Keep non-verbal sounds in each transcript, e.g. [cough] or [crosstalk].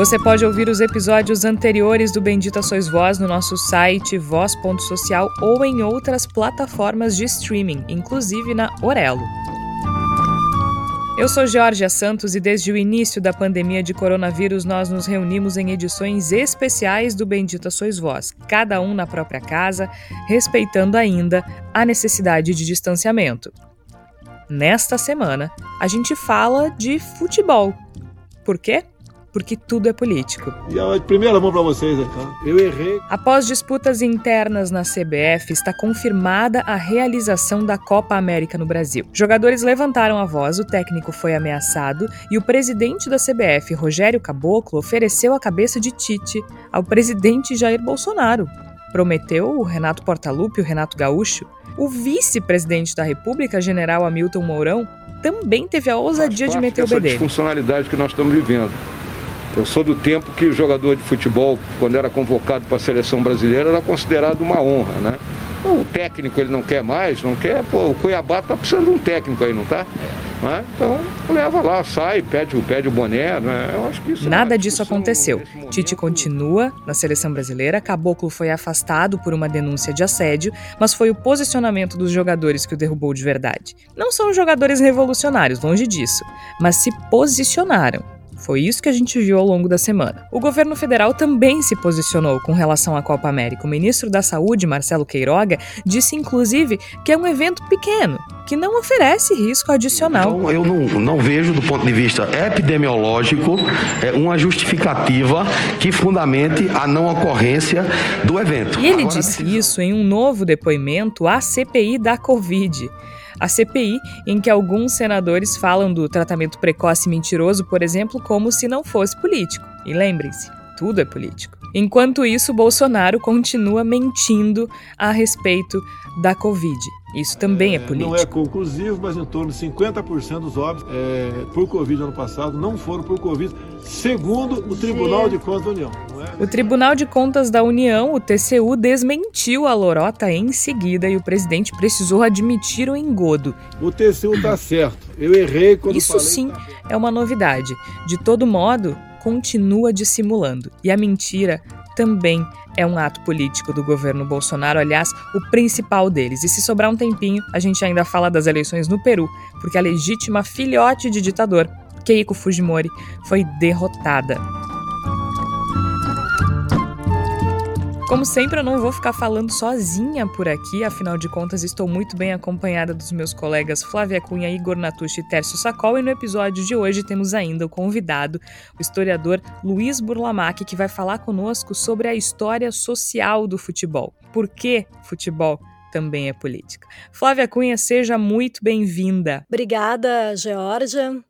Você pode ouvir os episódios anteriores do Bendita Sois Voz no nosso site voz.social ou em outras plataformas de streaming, inclusive na Orelo. Eu sou Georgia Santos e desde o início da pandemia de coronavírus nós nos reunimos em edições especiais do Bendita Sois Voz, cada um na própria casa, respeitando ainda a necessidade de distanciamento. Nesta semana, a gente fala de futebol. Por quê? Porque tudo é político. E a primeira mão para vocês, então. Eu errei. Após disputas internas na CBF, está confirmada a realização da Copa América no Brasil. Jogadores levantaram a voz, o técnico foi ameaçado e o presidente da CBF, Rogério Caboclo, ofereceu a cabeça de Tite ao presidente Jair Bolsonaro. Prometeu o Renato Portaluppi, o Renato Gaúcho. O vice-presidente da República, general Hamilton Mourão, também teve a ousadia de meter o bedelho. funcionalidade que nós estamos vivendo. Eu sou do tempo que o jogador de futebol, quando era convocado para a seleção brasileira, era considerado uma honra, né? O técnico ele não quer mais, não quer, pô, o Cuiabá está precisando de um técnico aí, não tá? Né? Então leva lá, sai, pede, pede o boné, né? Eu acho que isso Nada disso aconteceu. Tite continua na seleção brasileira, Caboclo foi afastado por uma denúncia de assédio, mas foi o posicionamento dos jogadores que o derrubou de verdade. Não são jogadores revolucionários, longe disso, mas se posicionaram foi isso que a gente viu ao longo da semana. O governo federal também se posicionou com relação à Copa América. O ministro da Saúde, Marcelo Queiroga, disse inclusive que é um evento pequeno, que não oferece risco adicional. Então, eu não, não vejo, do ponto de vista epidemiológico, é, uma justificativa que fundamente a não ocorrência do evento. E ele Agora, disse isso em um novo depoimento à CPI da Covid a CPI, em que alguns senadores falam do tratamento precoce mentiroso, por exemplo, como se não fosse político. E lembrem-se, tudo é político. Enquanto isso, Bolsonaro continua mentindo a respeito da Covid. Isso também é, é político. Não é conclusivo, mas em torno de 50% dos óbitos é, por Covid ano passado não foram por Covid, segundo o Tribunal de Contas da União. É? O Tribunal de Contas da União, o TCU, desmentiu a lorota em seguida e o presidente precisou admitir o engodo. O TCU está certo. Eu errei quando Isso falei, sim tá é uma novidade. De todo modo, continua dissimulando. E a mentira também é um ato político do governo Bolsonaro, aliás, o principal deles. E se sobrar um tempinho, a gente ainda fala das eleições no Peru, porque a legítima filhote de ditador, Keiko Fujimori, foi derrotada. Como sempre, eu não vou ficar falando sozinha por aqui, afinal de contas, estou muito bem acompanhada dos meus colegas Flávia Cunha, Igor Natucci e Tércio Sacol, e no episódio de hoje temos ainda o convidado, o historiador Luiz Burlamac, que vai falar conosco sobre a história social do futebol. Por que futebol? também é política. Flávia Cunha, seja muito bem-vinda. Obrigada, Georgia.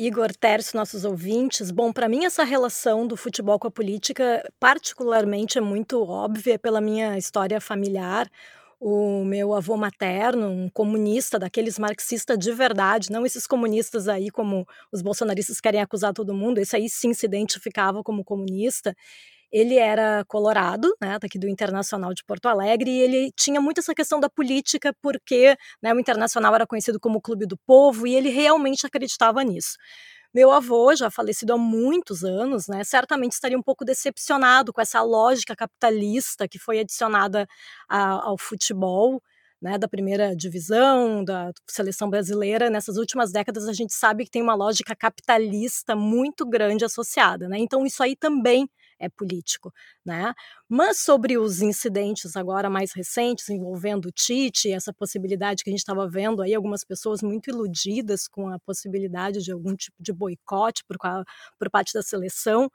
Igor Tércio, nossos ouvintes. Bom, para mim essa relação do futebol com a política particularmente é muito óbvia pela minha história familiar. O meu avô materno, um comunista, daqueles marxistas de verdade, não esses comunistas aí como os bolsonaristas querem acusar todo mundo, esse aí sim se identificava como comunista. Ele era colorado, né, daqui do Internacional de Porto Alegre, e ele tinha muito essa questão da política, porque né, o Internacional era conhecido como Clube do Povo, e ele realmente acreditava nisso. Meu avô, já falecido há muitos anos, né, certamente estaria um pouco decepcionado com essa lógica capitalista que foi adicionada a, ao futebol, né, da primeira divisão, da seleção brasileira, nessas últimas décadas a gente sabe que tem uma lógica capitalista muito grande associada, né? Então isso aí também é político, né? Mas sobre os incidentes agora mais recentes envolvendo o Tite, essa possibilidade que a gente estava vendo aí, algumas pessoas muito iludidas com a possibilidade de algum tipo de boicote por, por parte da seleção.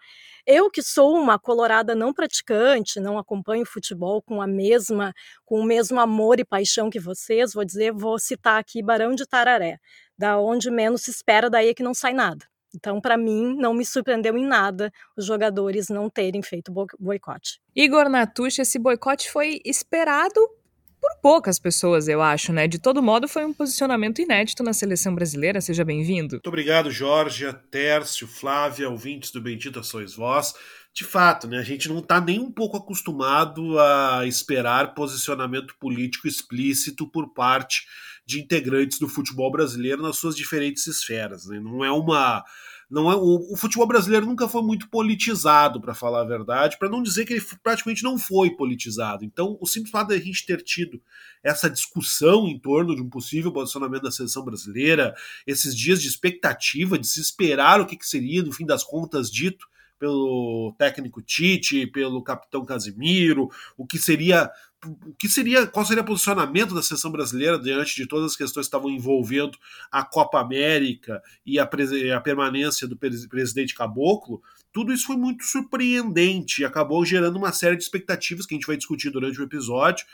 Eu que sou uma colorada não praticante, não acompanho futebol com a mesma, com o mesmo amor e paixão que vocês, vou dizer, vou citar aqui Barão de Tararé, da onde menos se espera daí é que não sai nada. Então, para mim, não me surpreendeu em nada os jogadores não terem feito boicote. Igor Natucci, esse boicote foi esperado por poucas pessoas, eu acho, né? De todo modo, foi um posicionamento inédito na seleção brasileira. Seja bem-vindo. Muito obrigado, Jorge, Tércio, Flávia, ouvintes do Bendita Sois Vós. De fato, né, a gente não está nem um pouco acostumado a esperar posicionamento político explícito por parte de integrantes do futebol brasileiro nas suas diferentes esferas. Né? Não é uma não é o, o futebol brasileiro nunca foi muito politizado, para falar a verdade, para não dizer que ele praticamente não foi politizado. Então, o simples fato de a gente ter tido essa discussão em torno de um possível posicionamento da seleção brasileira, esses dias de expectativa, de se esperar o que, que seria, no fim das contas, dito pelo técnico Tite, pelo capitão Casimiro, o que seria o que seria, qual seria o posicionamento da seleção brasileira diante de todas as questões que estavam envolvendo a Copa América e a, a permanência do presidente Caboclo, tudo isso foi muito surpreendente e acabou gerando uma série de expectativas que a gente vai discutir durante o episódio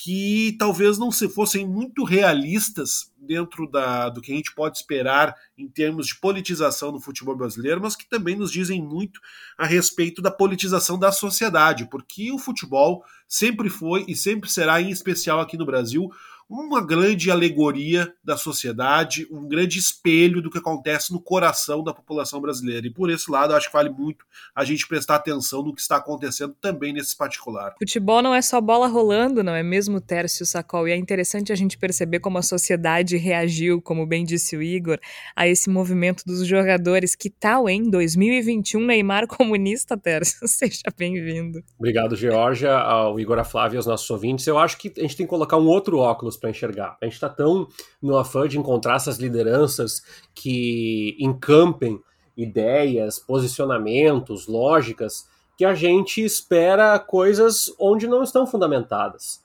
que talvez não se fossem muito realistas dentro da, do que a gente pode esperar em termos de politização do futebol brasileiro, mas que também nos dizem muito a respeito da politização da sociedade, porque o futebol sempre foi e sempre será, em especial aqui no Brasil, uma grande alegoria da sociedade, um grande espelho do que acontece no coração da população brasileira. E por esse lado, acho que vale muito a gente prestar atenção no que está acontecendo também nesse particular. Futebol não é só bola rolando, não é mesmo, Tércio Sacol? E é interessante a gente perceber como a sociedade reagiu, como bem disse o Igor, a esse movimento dos jogadores. Que tal, hein? 2021 Neymar comunista, Tércio? [laughs] Seja bem-vindo. Obrigado, Georgia, ao Igor, a Flávia e aos nossos ouvintes. Eu acho que a gente tem que colocar um outro óculos para enxergar. A gente está tão no afã de encontrar essas lideranças que encampem ideias, posicionamentos, lógicas, que a gente espera coisas onde não estão fundamentadas.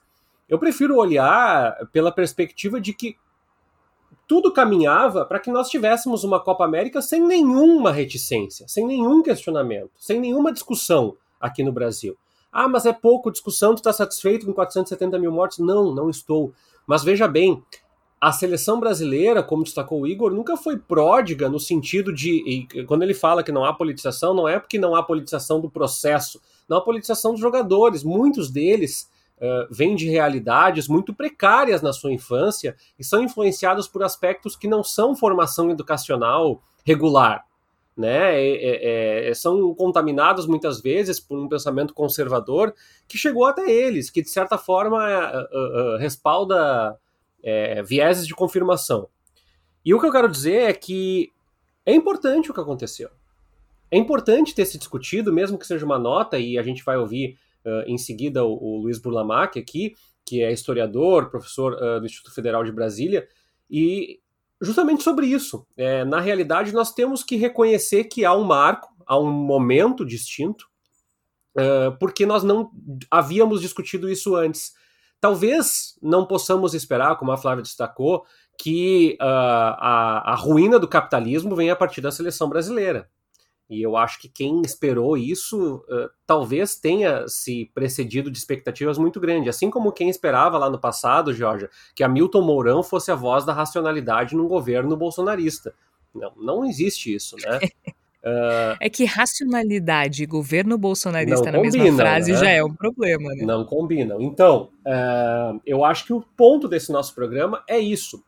Eu prefiro olhar pela perspectiva de que tudo caminhava para que nós tivéssemos uma Copa América sem nenhuma reticência, sem nenhum questionamento, sem nenhuma discussão aqui no Brasil. Ah, mas é pouco discussão, tu está satisfeito com 470 mil mortes? Não, não estou. Mas veja bem, a seleção brasileira, como destacou o Igor, nunca foi pródiga no sentido de. quando ele fala que não há politização, não é porque não há politização do processo, não há politização dos jogadores. Muitos deles uh, vêm de realidades muito precárias na sua infância e são influenciados por aspectos que não são formação educacional regular. Né, é, é, é, são contaminados muitas vezes por um pensamento conservador que chegou até eles, que de certa forma uh, uh, respalda vieses de confirmação. E o que eu quero dizer é que é importante o que aconteceu. É importante ter se discutido, mesmo que seja uma nota, e a gente vai ouvir em seguida o, o Luiz Burlamac aqui, que é historiador, professor do Instituto Federal de Brasília, e justamente sobre isso. É, na realidade, nós temos que reconhecer que há um marco, há um momento distinto, uh, porque nós não havíamos discutido isso antes. Talvez não possamos esperar, como a Flávia destacou, que uh, a, a ruína do capitalismo venha a partir da seleção brasileira. E eu acho que quem esperou isso uh, talvez tenha se precedido de expectativas muito grandes. Assim como quem esperava lá no passado, Georgia, que Hamilton Mourão fosse a voz da racionalidade num governo bolsonarista. Não, não existe isso, né? Uh, [laughs] é que racionalidade e governo bolsonarista na combinam, mesma frase né? já é um problema, né? Não combinam. Então, uh, eu acho que o ponto desse nosso programa é isso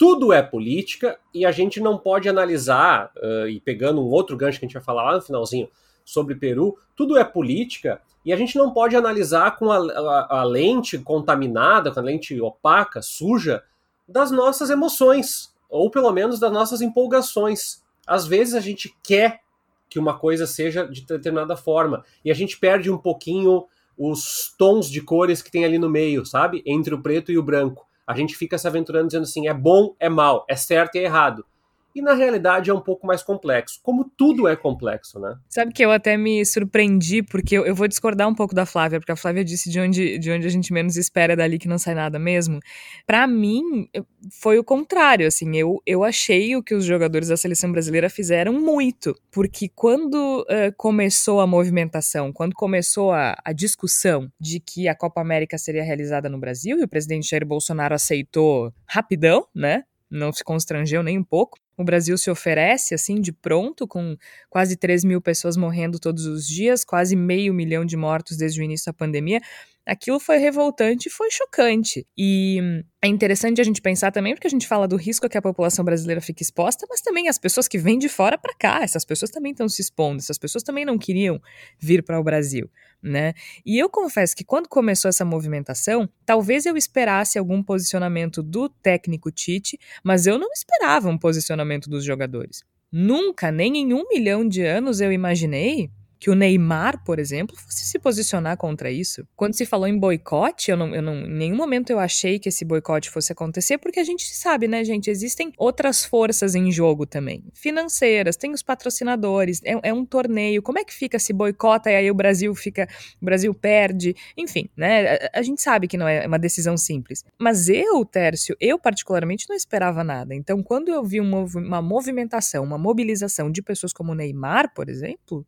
tudo é política e a gente não pode analisar, uh, e pegando um outro gancho que a gente vai falar lá no finalzinho sobre Peru, tudo é política e a gente não pode analisar com a, a, a lente contaminada, com a lente opaca, suja, das nossas emoções, ou pelo menos das nossas empolgações. Às vezes a gente quer que uma coisa seja de determinada forma e a gente perde um pouquinho os tons de cores que tem ali no meio, sabe? Entre o preto e o branco a gente fica se aventurando dizendo assim, é bom, é mal, é certo e é errado. E na realidade é um pouco mais complexo, como tudo é complexo, né? Sabe que eu até me surpreendi, porque eu, eu vou discordar um pouco da Flávia, porque a Flávia disse de onde, de onde a gente menos espera dali que não sai nada mesmo. Para mim, foi o contrário, assim, eu, eu achei o que os jogadores da seleção brasileira fizeram muito, porque quando uh, começou a movimentação, quando começou a, a discussão de que a Copa América seria realizada no Brasil, e o presidente Jair Bolsonaro aceitou rapidão, né? Não se constrangeu nem um pouco. O Brasil se oferece assim de pronto, com quase 3 mil pessoas morrendo todos os dias, quase meio milhão de mortos desde o início da pandemia. Aquilo foi revoltante e foi chocante. E é interessante a gente pensar também, porque a gente fala do risco que a população brasileira fica exposta, mas também as pessoas que vêm de fora para cá, essas pessoas também estão se expondo, essas pessoas também não queriam vir para o Brasil, né? E eu confesso que quando começou essa movimentação, talvez eu esperasse algum posicionamento do técnico Tite, mas eu não esperava um posicionamento dos jogadores. Nunca, nem em um milhão de anos eu imaginei que o Neymar, por exemplo, fosse se posicionar contra isso. Quando se falou em boicote, eu não, eu não, em nenhum momento eu achei que esse boicote fosse acontecer, porque a gente sabe, né, gente? Existem outras forças em jogo também. Financeiras, tem os patrocinadores, é, é um torneio. Como é que fica se boicota e aí o Brasil fica. O Brasil perde? Enfim, né? A, a gente sabe que não é uma decisão simples. Mas eu, Tércio, eu particularmente não esperava nada. Então, quando eu vi uma, uma movimentação, uma mobilização de pessoas como o Neymar, por exemplo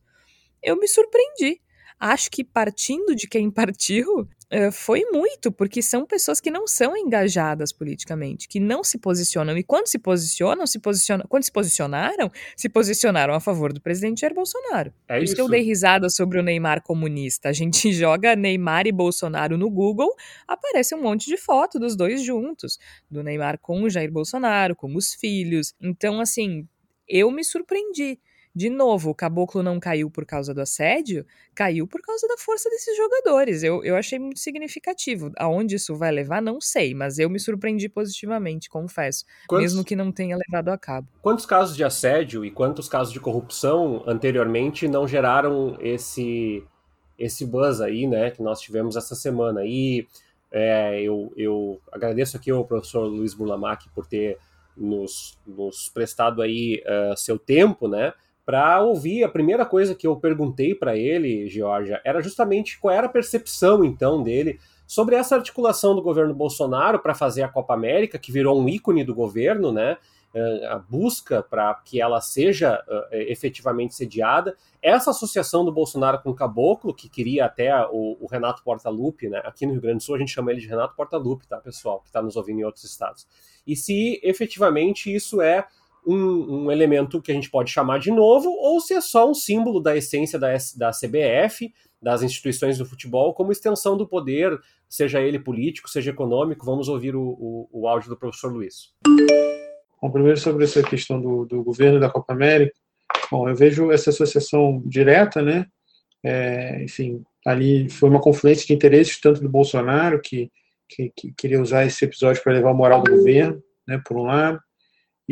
eu me surpreendi. Acho que partindo de quem partiu, [laughs] eh, foi muito, porque são pessoas que não são engajadas politicamente, que não se posicionam. E quando se posicionam, se posicionam. Quando se posicionaram, se posicionaram a favor do presidente Jair Bolsonaro. É Por isso que eu dei risada sobre o Neymar comunista. A gente [laughs] joga Neymar e Bolsonaro no Google, aparece um monte de foto dos dois juntos. Do Neymar com o Jair Bolsonaro, com os filhos. Então, assim, eu me surpreendi. De novo, o caboclo não caiu por causa do assédio, caiu por causa da força desses jogadores. Eu, eu achei muito significativo. Aonde isso vai levar, não sei, mas eu me surpreendi positivamente, confesso. Quantos, mesmo que não tenha levado a cabo. Quantos casos de assédio e quantos casos de corrupção anteriormente não geraram esse, esse buzz aí, né, que nós tivemos essa semana? E é, eu, eu agradeço aqui ao professor Luiz Burlamac por ter nos, nos prestado aí uh, seu tempo, né? Para ouvir. A primeira coisa que eu perguntei para ele, Georgia, era justamente qual era a percepção então dele sobre essa articulação do governo Bolsonaro para fazer a Copa América, que virou um ícone do governo, né? Eh, a busca para que ela seja uh, efetivamente sediada, essa associação do Bolsonaro com o Caboclo, que queria até o, o, Renato Portaluppi, né? aqui no Rio Grande do Sul a gente chama ele de Renato Portaluppi, tá, pessoal, que está nos ouvindo em outros estados. E se efetivamente isso é um, um, elemento que a gente pode chamar de novo, ou se é só um símbolo da essência da, da CBF, das instituições do futebol, como extensão do poder, seja ele político, seja econômico. Vamos ouvir o, o, o áudio do professor Luiz. Bom, primeiro sobre essa questão do, do governo da Copa América. Bom, eu vejo essa associação direta, né? É, enfim, ali foi uma confluência de interesses tanto do Bolsonaro, que, que, que queria usar esse episódio para levar a moral do governo, né, por um lado,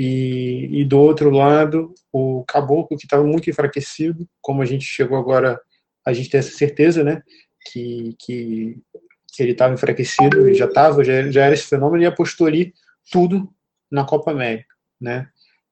e, e do outro lado, o caboclo que estava muito enfraquecido, como a gente chegou agora, a gente tem essa certeza, né, que, que, que ele estava enfraquecido, ele já estava, já, já era esse fenômeno, e apostou ali tudo na Copa América, né,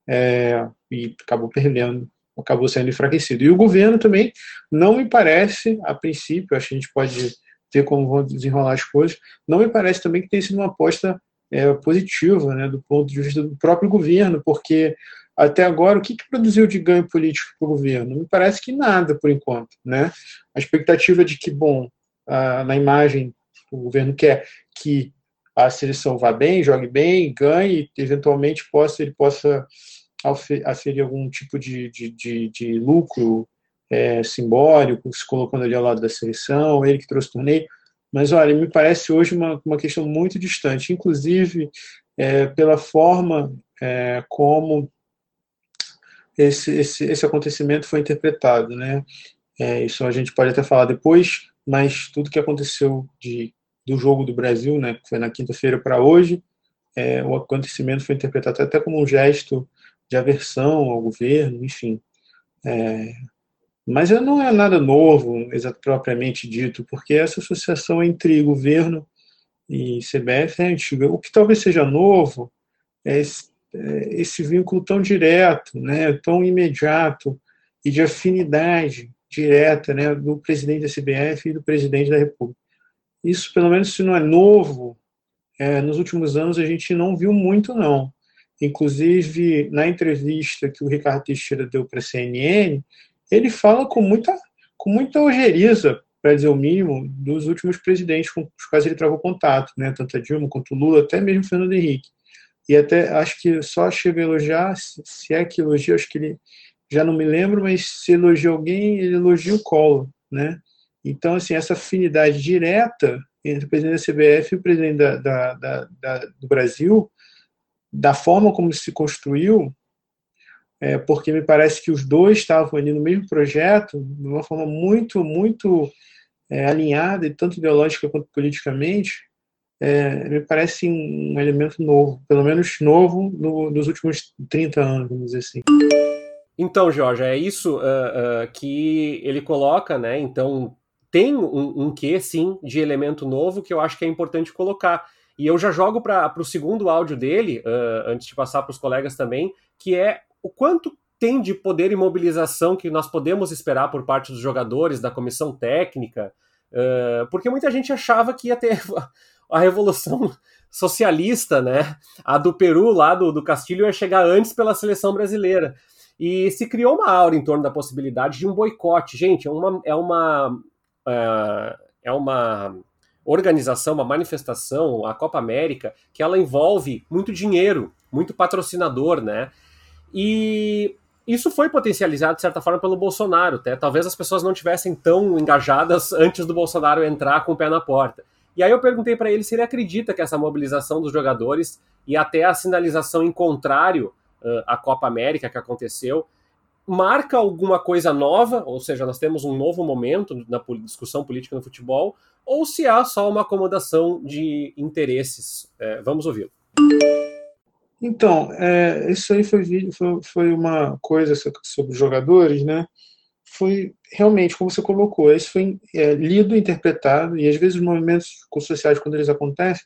é, e acabou perdendo, acabou sendo enfraquecido. E o governo também não me parece, a princípio, acho que a gente pode ver como vão desenrolar as coisas, não me parece também que tenha sido uma aposta é, positiva, né, do ponto de vista do próprio governo, porque até agora o que, que produziu de ganho político para o governo? Me parece que nada, por enquanto. Né? A expectativa de que, bom, na imagem, o governo quer que a seleção vá bem, jogue bem, ganhe, eventualmente possa, ele possa aferir algum tipo de, de, de, de lucro é, simbólico, se colocando ali ao lado da seleção, ele que trouxe o torneio. Mas, olha, me parece hoje uma, uma questão muito distante, inclusive é, pela forma é, como esse, esse, esse acontecimento foi interpretado. Né? É, isso a gente pode até falar depois, mas tudo que aconteceu de, do jogo do Brasil, né, que foi na quinta-feira para hoje, é, o acontecimento foi interpretado até como um gesto de aversão ao governo, enfim. Mas não é nada novo, propriamente dito, porque essa associação entre governo e CBF é antiga. O que talvez seja novo é esse, é esse vínculo tão direto, né, tão imediato e de afinidade direta né, do presidente da CBF e do presidente da República. Isso, pelo menos, se não é novo, é, nos últimos anos a gente não viu muito, não. Inclusive, na entrevista que o Ricardo Teixeira deu para a CNN, ele fala com muita, com muita ojeriza, para dizer o mínimo, dos últimos presidentes com os quais ele travou contato, né? tanto a Dilma quanto o Lula, até mesmo Fernando Henrique. E até acho que só chega a elogiar, se é que elogia, acho que ele já não me lembro, mas se elogia alguém, ele elogia o Collor, né? Então, assim, essa afinidade direta entre o presidente da CBF e o presidente da, da, da do Brasil, da forma como se construiu, é, porque me parece que os dois estavam ali no mesmo projeto, de uma forma muito, muito é, alinhada, tanto ideológica quanto politicamente, é, me parece um elemento novo, pelo menos novo no, nos últimos 30 anos, vamos dizer assim. Então, Jorge, é isso uh, uh, que ele coloca, né? Então, tem um, um quê, sim, de elemento novo que eu acho que é importante colocar. E eu já jogo para o segundo áudio dele, uh, antes de passar para os colegas também, que é o quanto tem de poder e mobilização que nós podemos esperar por parte dos jogadores, da comissão técnica, uh, porque muita gente achava que ia ter [laughs] a revolução socialista, né? A do Peru, lá do, do Castilho, ia chegar antes pela seleção brasileira. E se criou uma aura em torno da possibilidade de um boicote. Gente, é uma, é uma uh, é uma organização, uma manifestação, a Copa América, que ela envolve muito dinheiro, muito patrocinador, né? E isso foi potencializado, de certa forma, pelo Bolsonaro. Até. Talvez as pessoas não tivessem tão engajadas antes do Bolsonaro entrar com o pé na porta. E aí eu perguntei para ele se ele acredita que essa mobilização dos jogadores e até a sinalização em contrário uh, à Copa América que aconteceu marca alguma coisa nova, ou seja, nós temos um novo momento na discussão política no futebol, ou se há só uma acomodação de interesses. É, vamos ouvir. Então, é, isso aí foi, foi, foi, uma coisa sobre jogadores, né? Foi realmente, como você colocou, isso foi é, lido, interpretado, e às vezes os movimentos sociais, quando eles acontecem,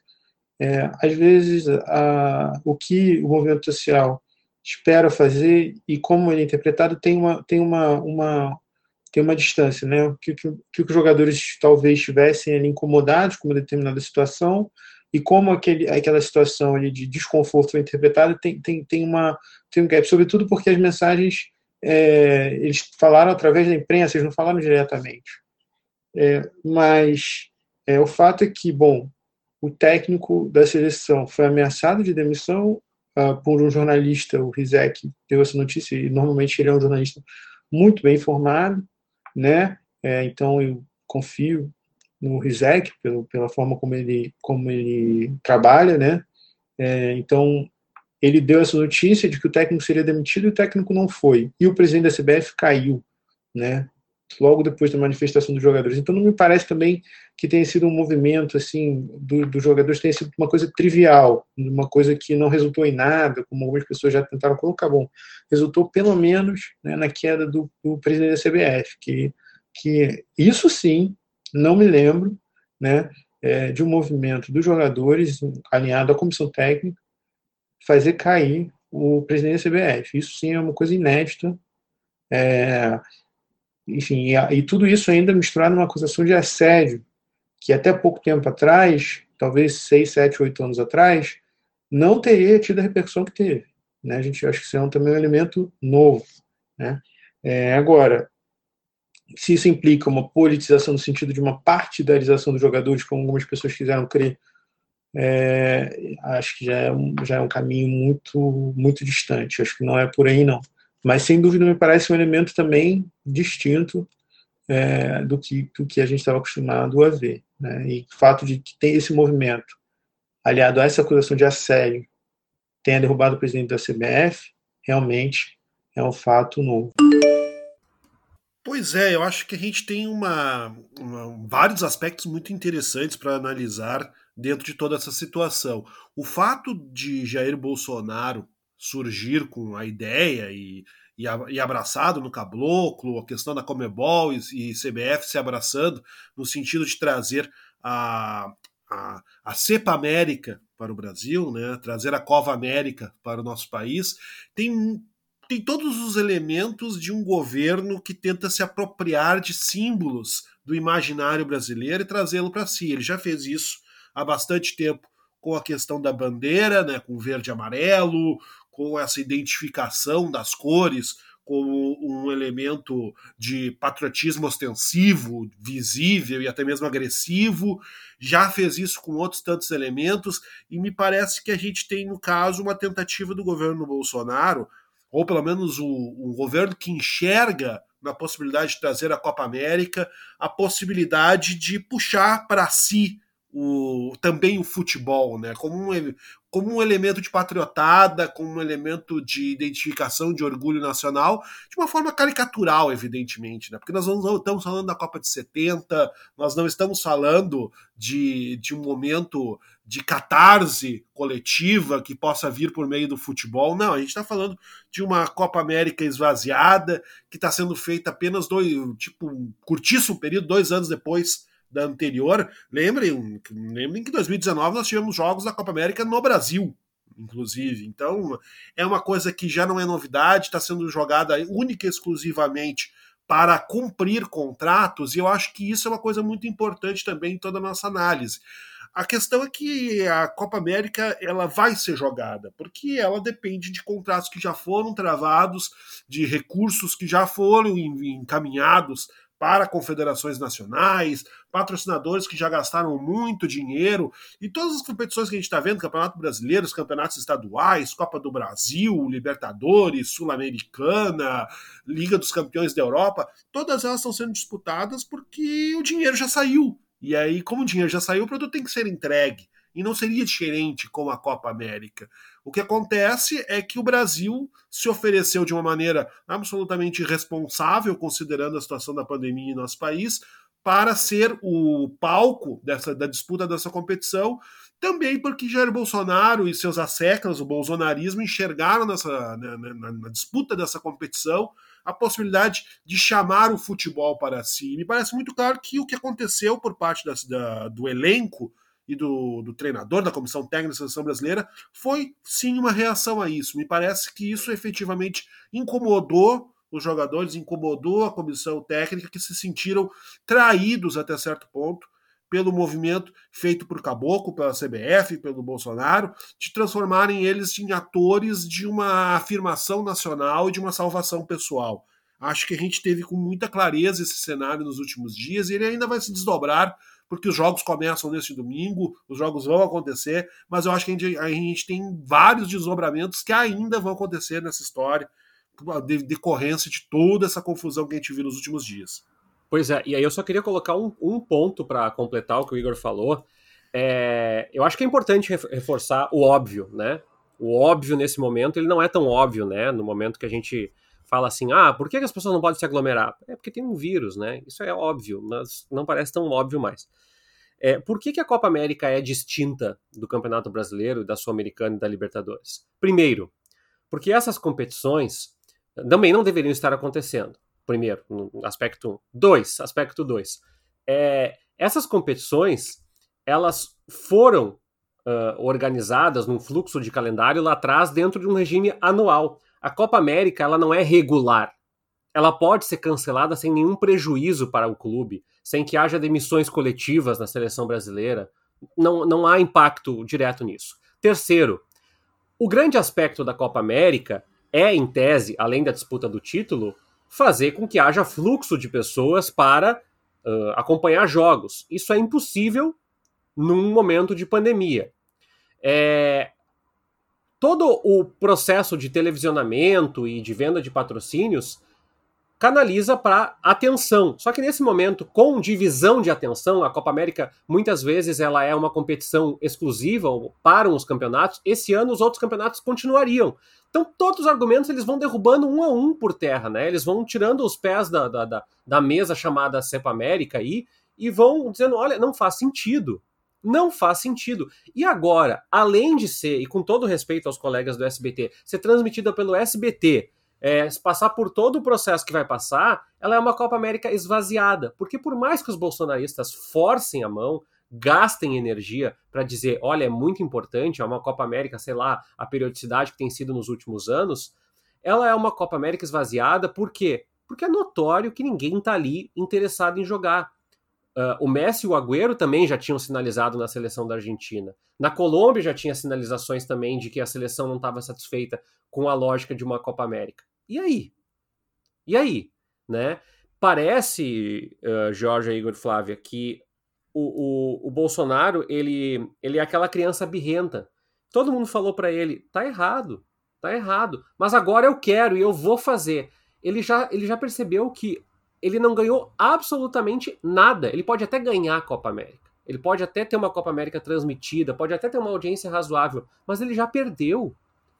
é, às vezes a, o que o movimento social espera fazer e como ele é interpretado tem uma tem uma, uma tem uma distância, né? Que, que, que os jogadores talvez estivessem ali incomodados com uma determinada situação e como aquele, aquela situação ali de desconforto foi interpretada tem, tem, tem, uma, tem um gap, sobretudo porque as mensagens é, eles falaram através da imprensa, eles não falaram diretamente. É, mas é, o fato é que, bom, o técnico da seleção foi ameaçado de demissão uh, por um jornalista, o Rizek, deu essa notícia, e normalmente ele é um jornalista muito bem informado, né? É, então eu confio no Rizek pelo, pela forma como ele como ele trabalha, né? É, então ele deu essa notícia de que o técnico seria demitido e o técnico não foi e o presidente da CBF caiu, né? logo depois da manifestação dos jogadores. Então não me parece também que tenha sido um movimento assim dos do jogadores tenha sido uma coisa trivial, uma coisa que não resultou em nada, como algumas pessoas já tentaram colocar. Bom, resultou pelo menos né, na queda do, do, presidente da CBF, que que isso sim não me lembro, né, é, de um movimento dos jogadores alinhado à comissão técnica fazer cair o presidente da CBF. Isso sim é uma coisa inédita. É, enfim, e, e, tudo isso ainda misturado numa acusação de assédio, que até pouco tempo atrás, talvez seis, sete, oito anos atrás, não teria tido a repercussão que teve. Né? A gente acha que isso é um, também um elemento novo. Né? É, agora, se isso implica uma politização no sentido de uma partidarização dos jogadores, como algumas pessoas quiseram crer, é, acho que já é, um, já é um caminho muito, muito distante. Acho que não é por aí, não. Mas, sem dúvida, me parece um elemento também distinto é, do, que, do que a gente estava acostumado a ver. Né? E o fato de que tem esse movimento, aliado a essa acusação de assédio, tenha derrubado o presidente da CBF, realmente é um fato novo. Pois é, eu acho que a gente tem uma, uma vários aspectos muito interessantes para analisar dentro de toda essa situação. O fato de Jair Bolsonaro surgir com a ideia e, e, e abraçado no caboclo, a questão da Comebol e, e, CBF se abraçando no sentido de trazer a, a, a Cepa América para o Brasil, né, trazer a Cova América para o nosso país, tem, tem todos os elementos de um governo que tenta se apropriar de símbolos do imaginário brasileiro e trazê-lo para si. Ele já fez isso há bastante tempo com a questão da bandeira, né, com verde e amarelo, com essa identificação das cores como um elemento de patriotismo ostensivo, visível e até mesmo agressivo. Já fez isso com outros tantos elementos, e me parece que a gente tem, no caso, uma tentativa do governo Bolsonaro, ou pelo menos um governo que enxerga na possibilidade de trazer a Copa América, a possibilidade de puxar para si o, também o futebol, né? Como um, como um elemento de patriotada, como um elemento de identificação, de orgulho nacional, de uma forma caricatural, evidentemente, né? Porque nós não estamos falando da Copa de 70, nós não estamos falando de, de um momento de catarse coletiva que possa vir por meio do futebol. Não, a gente está falando de uma Copa América esvaziada, que está sendo feita apenas dois, tipo, um curtíssimo período, dois anos depois da anterior. Lembrem, lembrem que em 2019 nós tivemos jogos da Copa América no Brasil, inclusive. Então, é uma coisa que já não é novidade, está sendo jogada única e exclusivamente para cumprir contratos, e eu acho que isso é uma coisa muito importante também em toda a nossa análise. A questão é que a Copa América ela vai ser jogada, porque ela depende de contratos que já foram travados, de recursos que já foram encaminhados para confederações nacionais, patrocinadores que já gastaram muito dinheiro, e todas as competições que a gente está vendo, Campeonato Brasileiro, os campeonatos estaduais, Copa do Brasil, Libertadores, Sul-Americana, Liga dos Campeões da Europa, todas elas estão sendo disputadas porque o dinheiro já saiu. E aí, como o dinheiro já saiu, o produto tem que ser entregue. E não seria diferente com a Copa América. O que acontece é que o Brasil se ofereceu de uma maneira absolutamente irresponsável, considerando a situação da pandemia em nosso país, para ser o palco dessa, da disputa dessa competição, também porque Jair Bolsonaro e seus asseclas, o bolsonarismo, enxergaram nessa, na, na, na disputa dessa competição a possibilidade de chamar o futebol para si. Me parece muito claro que o que aconteceu por parte da, da, do elenco e do, do, treinador da comissão técnica da seleção brasileira foi sim uma reação a isso. Me parece que isso efetivamente incomodou os jogadores, incomodou a comissão técnica, que se sentiram traídos até certo ponto pelo movimento feito por Caboclo, pela CBF, pelo Bolsonaro, de transformarem eles em atores de uma afirmação nacional e de uma salvação pessoal. Acho que a gente teve com muita clareza esse cenário nos últimos dias e ele ainda vai se desdobrar porque os jogos começam neste domingo, os jogos vão acontecer, mas eu acho que a gente, a gente tem vários desdobramentos que ainda vão acontecer nessa história, de decorrência de toda essa confusão que a gente viu nos últimos dias. Pois é, e aí eu só queria colocar um, um ponto para completar o que o Igor falou. É, eu acho que é importante reforçar o óbvio, né? O óbvio nesse momento, ele não é tão óbvio, né? No momento que a gente fala assim, ah, por que as pessoas não podem se aglomerar? É porque tem um vírus, né? Isso é óbvio, mas não parece tão óbvio mais. É, por que, que a Copa América é distinta do Campeonato Brasileiro, da Sul-Americana e da Libertadores? Primeiro, porque essas competições também não deveriam estar acontecendo. Primeiro, aspecto 1. Dois, aspecto 2. É, essas competições, elas foram uh, organizadas num fluxo de calendário lá atrás dentro de um regime anual. A Copa América ela não é regular. Ela pode ser cancelada sem nenhum prejuízo para o clube, sem que haja demissões coletivas na seleção brasileira. Não, não há impacto direto nisso. Terceiro, o grande aspecto da Copa América é, em tese, além da disputa do título, fazer com que haja fluxo de pessoas para uh, acompanhar jogos. Isso é impossível num momento de pandemia. É, todo o processo de televisionamento e de venda de patrocínios canaliza para atenção. Só que nesse momento, com divisão de atenção, a Copa América muitas vezes ela é uma competição exclusiva, param os campeonatos. Esse ano os outros campeonatos continuariam. Então todos os argumentos eles vão derrubando um a um por terra, né? Eles vão tirando os pés da, da, da, da mesa chamada Cepa América aí e vão dizendo, olha, não faz sentido. Não faz sentido. E agora, além de ser, e com todo respeito aos colegas do SBT, ser transmitida pelo SBT, é, passar por todo o processo que vai passar, ela é uma Copa América esvaziada. Porque por mais que os bolsonaristas forcem a mão, gastem energia para dizer, olha, é muito importante, é uma Copa América, sei lá, a periodicidade que tem sido nos últimos anos, ela é uma Copa América esvaziada, por quê? Porque é notório que ninguém está ali interessado em jogar. Uh, o Messi e o Agüero também já tinham sinalizado na seleção da Argentina. Na Colômbia já tinha sinalizações também de que a seleção não estava satisfeita com a lógica de uma Copa América. E aí? E aí? Né? Parece, uh, Jorge Igor Flávia, que o, o, o, Bolsonaro ele, ele é aquela criança birrenta. Todo mundo falou para ele: tá errado, tá errado, mas agora eu quero e eu vou fazer. ele já, ele já percebeu que ele não ganhou absolutamente nada. Ele pode até ganhar a Copa América. Ele pode até ter uma Copa América transmitida, pode até ter uma audiência razoável, mas ele já perdeu. O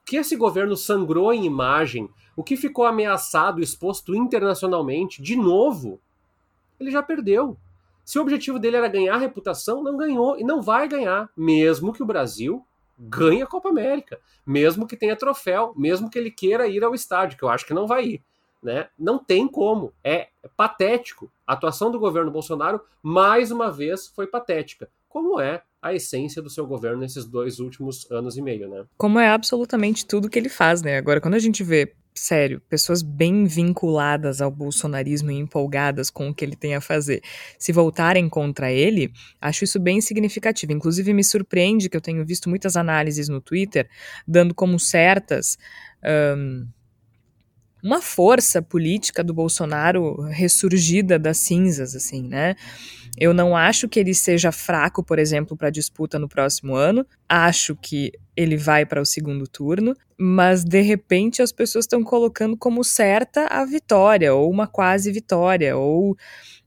que esse governo sangrou em imagem, o que ficou ameaçado, exposto internacionalmente, de novo, ele já perdeu. Se o objetivo dele era ganhar reputação, não ganhou e não vai ganhar, mesmo que o Brasil ganhe a Copa América, mesmo que tenha troféu, mesmo que ele queira ir ao estádio, que eu acho que não vai ir. Né? Não tem como. É patético. A atuação do governo Bolsonaro, mais uma vez, foi patética. Como é a essência do seu governo nesses dois últimos anos e meio, né? Como é absolutamente tudo que ele faz, né? Agora, quando a gente vê sério, pessoas bem vinculadas ao bolsonarismo e empolgadas com o que ele tem a fazer, se voltarem contra ele, acho isso bem significativo. Inclusive, me surpreende que eu tenho visto muitas análises no Twitter dando como certas. Um, uma força política do Bolsonaro ressurgida das cinzas, assim, né? Eu não acho que ele seja fraco, por exemplo, para a disputa no próximo ano. Acho que ele vai para o segundo turno, mas de repente as pessoas estão colocando como certa a vitória, ou uma quase vitória, ou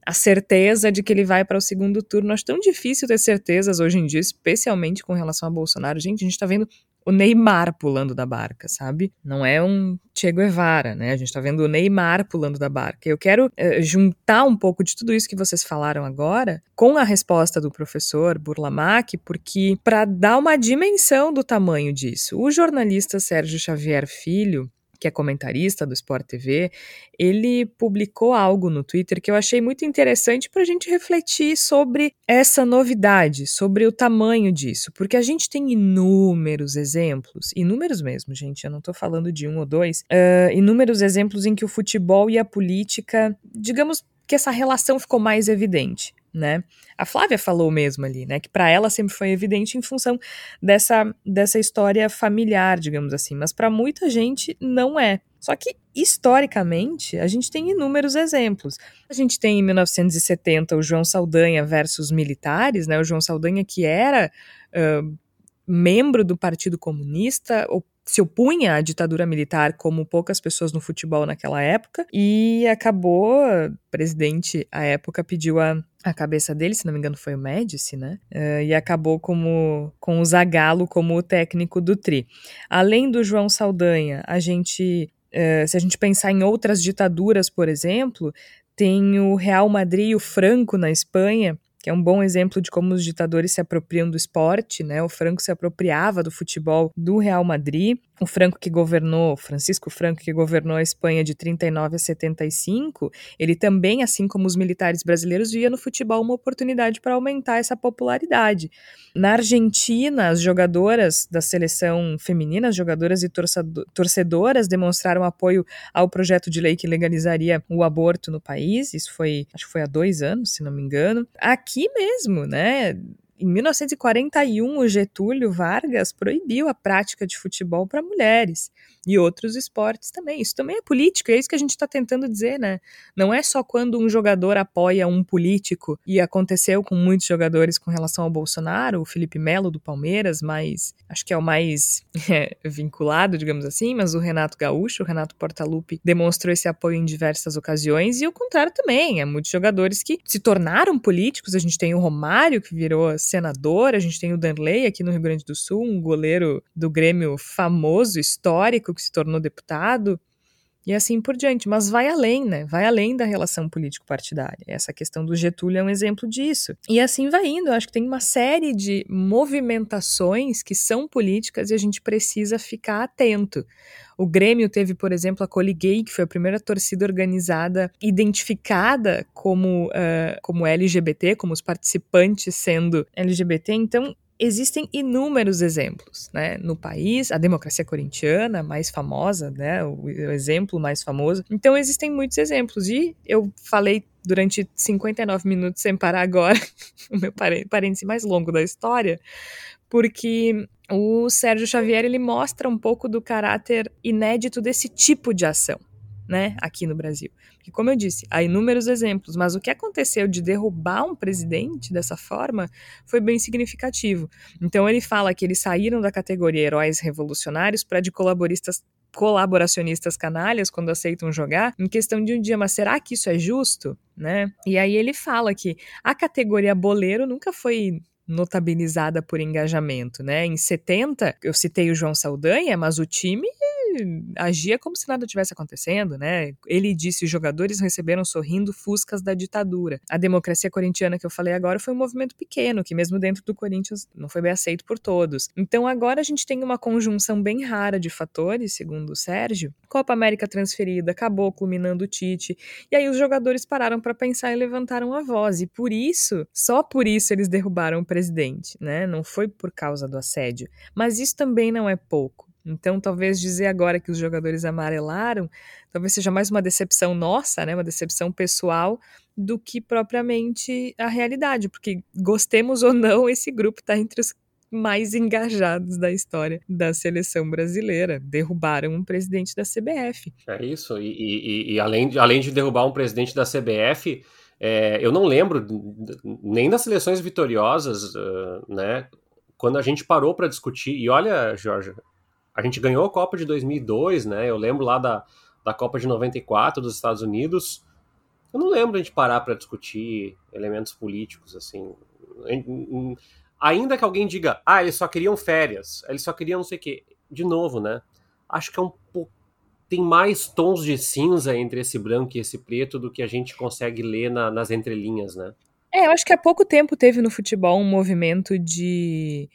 a certeza de que ele vai para o segundo turno. Acho tão difícil ter certezas hoje em dia, especialmente com relação a Bolsonaro. Gente, a gente está vendo o Neymar pulando da barca, sabe? Não é um Che Guevara, né? A gente tá vendo o Neymar pulando da barca. Eu quero eh, juntar um pouco de tudo isso que vocês falaram agora com a resposta do professor Burlamac, porque para dar uma dimensão do tamanho disso, o jornalista Sérgio Xavier Filho que é comentarista do Sport TV, ele publicou algo no Twitter que eu achei muito interessante para a gente refletir sobre essa novidade, sobre o tamanho disso, porque a gente tem inúmeros exemplos, inúmeros mesmo, gente, eu não estou falando de um ou dois, uh, inúmeros exemplos em que o futebol e a política, digamos que essa relação ficou mais evidente né? A Flávia falou mesmo ali, né, que para ela sempre foi evidente em função dessa, dessa história familiar, digamos assim, mas para muita gente não é. Só que, historicamente, a gente tem inúmeros exemplos. A gente tem em 1970 o João Saldanha versus militares, né? O João Saldanha que era uh, membro do Partido Comunista, se opunha à ditadura militar como poucas pessoas no futebol naquela época e acabou, o presidente à época pediu a, a cabeça dele, se não me engano foi o Médici, né? Uh, e acabou como, com o Zagallo como o técnico do Tri. Além do João Saldanha, a gente, uh, se a gente pensar em outras ditaduras, por exemplo, tem o Real Madrid e o Franco na Espanha, que é um bom exemplo de como os ditadores se apropriam do esporte, né? O Franco se apropriava do futebol do Real Madrid o Franco que governou, Francisco Franco que governou a Espanha de 39 a 75, ele também, assim como os militares brasileiros, via no futebol uma oportunidade para aumentar essa popularidade. Na Argentina, as jogadoras da seleção feminina, as jogadoras e torcedoras demonstraram apoio ao projeto de lei que legalizaria o aborto no país. Isso foi, acho que foi há dois anos, se não me engano. Aqui mesmo, né? Em 1941, o Getúlio Vargas proibiu a prática de futebol para mulheres e outros esportes também. Isso também é político, é isso que a gente está tentando dizer, né? Não é só quando um jogador apoia um político, e aconteceu com muitos jogadores com relação ao Bolsonaro, o Felipe Melo do Palmeiras, mas acho que é o mais [laughs] é, vinculado, digamos assim, mas o Renato Gaúcho, o Renato Portaluppi, demonstrou esse apoio em diversas ocasiões, e o contrário também, há muitos jogadores que se tornaram políticos, a gente tem o Romário, que virou senador, a gente tem o Danley aqui no Rio Grande do Sul, um goleiro do Grêmio famoso, histórico, que se tornou deputado, e assim por diante. Mas vai além, né? Vai além da relação político-partidária. Essa questão do Getúlio é um exemplo disso. E assim vai indo. Eu acho que tem uma série de movimentações que são políticas e a gente precisa ficar atento. O Grêmio teve, por exemplo, a Coliguei, que foi a primeira torcida organizada identificada como, uh, como LGBT, como os participantes sendo LGBT. Então, existem inúmeros exemplos, né, no país, a democracia corintiana, mais famosa, né, o, exemplo mais famoso. Então existem muitos exemplos. E eu falei durante 59 minutos sem parar agora, [laughs] o meu parêntese mais longo da história, porque o Sérgio Xavier ele mostra um pouco do caráter inédito desse tipo de ação né, aqui no Brasil. Porque, como eu disse, há inúmeros exemplos, mas o que aconteceu de derrubar um presidente dessa forma foi bem significativo. Então, ele fala que eles saíram da categoria heróis revolucionários para de colaboristas colaboracionistas canalhas quando aceitam jogar, em questão de um dia, mas será que isso é justo? Né? E aí ele fala que a categoria boleiro nunca foi notabilizada por engajamento, né? Em 70, eu citei o João Saldanha, mas o time agia como se nada tivesse acontecendo, né? Ele disse: os jogadores receberam sorrindo fuscas da ditadura. A democracia corintiana que eu falei agora foi um movimento pequeno, que mesmo dentro do Corinthians não foi bem aceito por todos. Então agora a gente tem uma conjunção bem rara de fatores, segundo o Sérgio. Copa América transferida, acabou culminando o Tite. E aí os jogadores pararam para pensar e levantaram a voz. E por isso, só por isso eles derrubaram o presidente, né? Não foi por causa do assédio. Mas isso também não é pouco. Então, talvez dizer agora que os jogadores amarelaram, talvez seja mais uma decepção nossa, né, uma decepção pessoal, do que propriamente a realidade, porque gostemos ou não, esse grupo está entre os mais engajados da história da seleção brasileira. Derrubaram um presidente da CBF. É isso, e, e, e além, de, além de derrubar um presidente da CBF, é, eu não lembro nem das seleções vitoriosas, uh, né? Quando a gente parou para discutir, e olha, Jorge, a gente ganhou a Copa de 2002, né? Eu lembro lá da, da Copa de 94 dos Estados Unidos. Eu não lembro a gente parar para discutir elementos políticos, assim. Ainda que alguém diga, ah, eles só queriam férias, eles só queriam não sei o quê. De novo, né? Acho que é um pouco. Tem mais tons de cinza entre esse branco e esse preto do que a gente consegue ler na, nas entrelinhas, né? É, eu acho que há pouco tempo teve no futebol um movimento de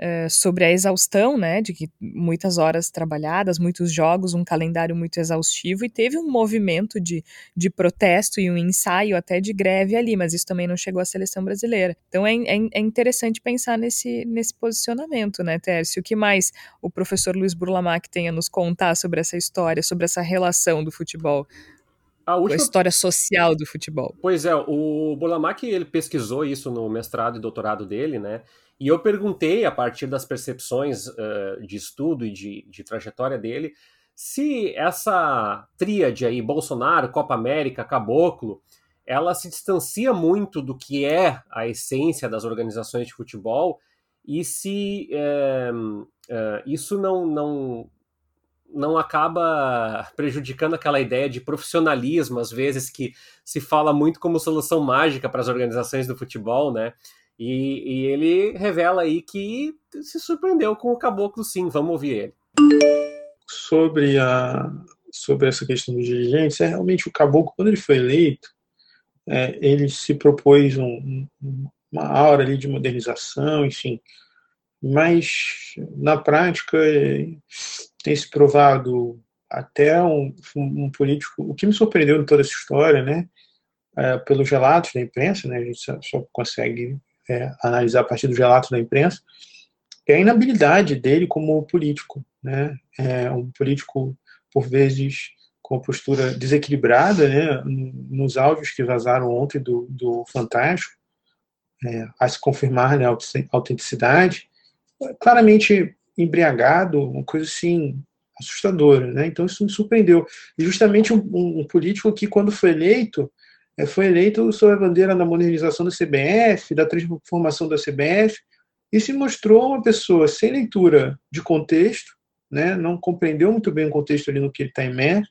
uh, sobre a exaustão, né, de que muitas horas trabalhadas, muitos jogos, um calendário muito exaustivo, e teve um movimento de, de protesto e um ensaio até de greve ali, mas isso também não chegou à seleção brasileira. Então é, é, é interessante pensar nesse, nesse posicionamento, né, Tércio? O que mais o professor Luiz Burlamac tem a nos contar sobre essa história, sobre essa relação do futebol a, última... a, história social do futebol. Pois é, o Burlamac ele pesquisou isso no mestrado e doutorado dele, né? E eu perguntei, a partir das percepções uh, de estudo e de, de trajetória dele, se essa tríade aí, Bolsonaro, Copa América, Caboclo, ela se distancia muito do que é a essência das organizações de futebol e se é, é, isso não, não, não acaba prejudicando aquela ideia de profissionalismo, às vezes, que se fala muito como solução mágica para as organizações do futebol, né? E, e, ele revela aí que se surpreendeu com o caboclo, sim. Vamos ouvir ele. Sobre, a, sobre essa questão dos dirigentes, é realmente o caboclo, quando ele foi eleito, é, ele se propôs um, uma aura ali de modernização, enfim. Mas, na prática, é, tem se provado até um, um, político. O que me surpreendeu em toda essa história, né? É, pelos relatos da imprensa, né, a gente só, só consegue é, analisar a partir dos relatos da imprensa, é a inabilidade dele como político, né? É um político por vezes com postura desequilibrada, né? Nos áudios que vazaram ontem do, do Fantástico, é, a se confirmar né, a autenticidade, claramente embriagado, uma coisa assim assustadora, né? Então isso me surpreendeu. E justamente um, um, político que quando foi eleito foi eleito sob a bandeira da modernização da CBF, da transformação da CBF, e se mostrou uma pessoa sem leitura de contexto, né, não compreendeu muito bem o contexto ali no que ele está imerso,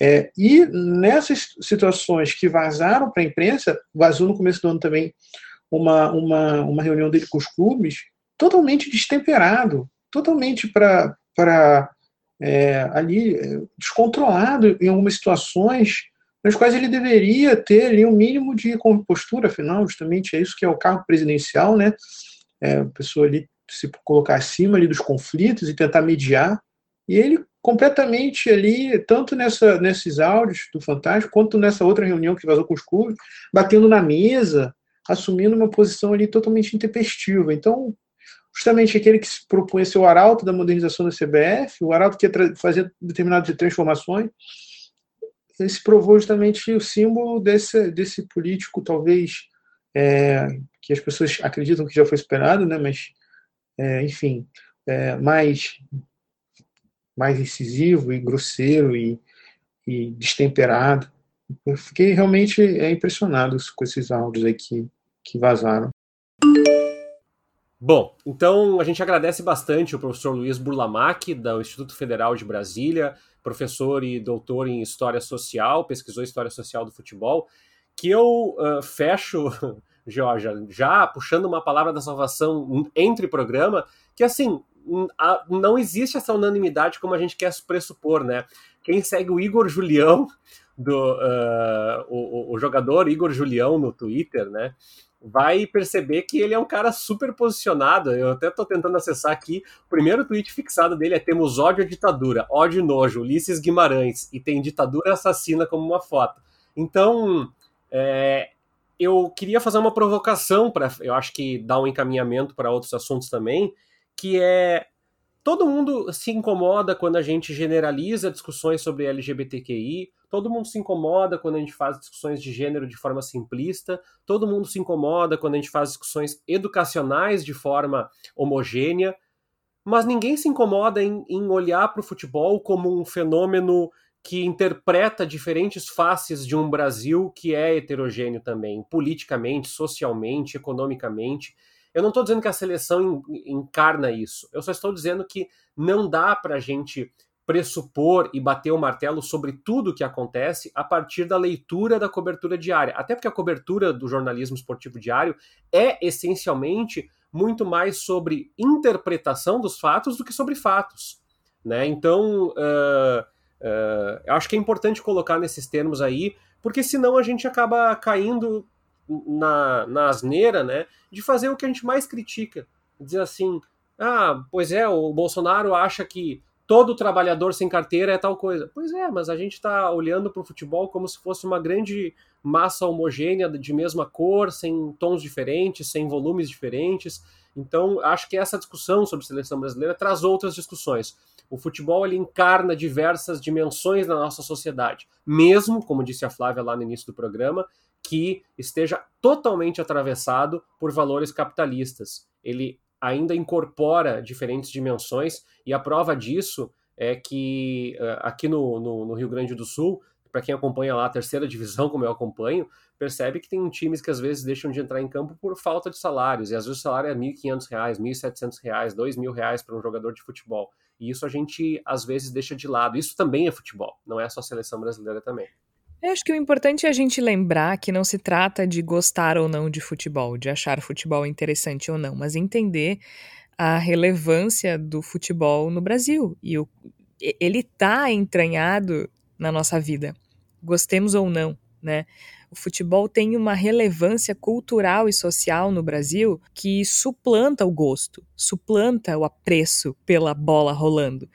é, e nessas situações que vazaram para a imprensa, vazou no começo do ano também uma, uma, uma reunião dele com os clubes, totalmente destemperado, totalmente para é, ali é, descontrolado em algumas situações nas quais ele deveria ter ali um mínimo de compostura, afinal, justamente é isso que é o cargo presidencial, né? É, a pessoa ali se colocar acima ali dos conflitos e tentar mediar. E ele completamente ali, tanto nessa, nesses áudios do Fantástico, quanto nessa outra reunião que vazou com os clubes, batendo na mesa, assumindo uma posição ali totalmente intempestiva. Então, justamente aquele que se propunha ser o arauto da modernização da CBF, o arauto que ia fazer determinadas transformações, se provou justamente o símbolo desse, desse político, talvez, é, que as pessoas acreditam que já foi esperado, né, mas, é, enfim, é, mais, mais incisivo e grosseiro e, e destemperado. Eu fiquei realmente é, impressionado com esses áudios aqui que vazaram. Bom, então a gente agradece bastante o professor Luiz Burlamac, do Instituto Federal de Brasília, professor e doutor em História Social, pesquisou História Social do Futebol, que eu uh, fecho, [laughs] Georgia, já puxando uma palavra da salvação entre programa, que assim, não existe essa unanimidade como a gente quer pressupor, né? Quem segue o Igor Julião, do, uh, o, o, jogador Igor Julião no Twitter, né? Vai perceber que ele é um cara super posicionado. Eu até estou tentando acessar aqui. O primeiro tweet fixado dele é: temos ódio à ditadura, ódio e nojo, Ulisses Guimarães, e tem ditadura assassina como uma foto. Então, é, eu queria fazer uma provocação para, eu acho que dar um encaminhamento para outros assuntos também, que é todo mundo se incomoda quando a gente generaliza discussões sobre LGBTQI, todo mundo se incomoda quando a gente faz discussões de gênero de forma simplista, todo mundo se incomoda quando a gente faz discussões educacionais de forma homogênea, mas ninguém se incomoda em, em olhar para o futebol como um fenômeno que interpreta diferentes faces de um Brasil que é heterogêneo também, politicamente, socialmente, economicamente. Eu não estou dizendo que a seleção encarna isso. Eu só estou dizendo que não dá para a gente pressupor e bater o martelo sobre tudo o que acontece a partir da leitura da cobertura diária. Até porque a cobertura do jornalismo esportivo diário é essencialmente muito mais sobre interpretação dos fatos do que sobre fatos. Né? Então, uh, uh, eu acho que é importante colocar nesses termos aí, porque senão a gente acaba caindo na, na asneira, né, de fazer o que a gente mais critica. Dizer assim, ah, pois é, o Bolsonaro acha que todo trabalhador sem carteira é tal coisa. Pois é, mas a gente está olhando para o futebol como se fosse uma grande massa homogênea de mesma cor, sem tons diferentes, sem volumes diferentes. Então, acho que essa discussão sobre seleção brasileira traz outras discussões. O futebol ele encarna diversas dimensões da nossa sociedade, mesmo, como disse a Flávia lá no início do programa, que esteja totalmente atravessado por valores capitalistas. Ele ainda incorpora diferentes dimensões, e a prova disso é que eh, aqui no, no, no Rio Grande do Sul, para quem acompanha lá a terceira divisão, [laughs] como eu acompanho, percebe que tem times que às vezes deixam de entrar em campo por falta de salários, e às vezes o salário é R$ 1.500, R$ 1.700, R$ 2.000 para um jogador de futebol. E isso a gente às vezes deixa de lado. Isso também é futebol, não é só a seleção brasileira também. Eu acho que o importante é a gente lembrar que não se trata de gostar ou não de futebol, de achar futebol interessante ou não, mas entender a relevância do futebol no Brasil. E o, ele está entranhado na nossa vida, gostemos ou não, né? O futebol tem uma relevância cultural e social no Brasil que suplanta o gosto, suplanta o apreço pela bola rolando.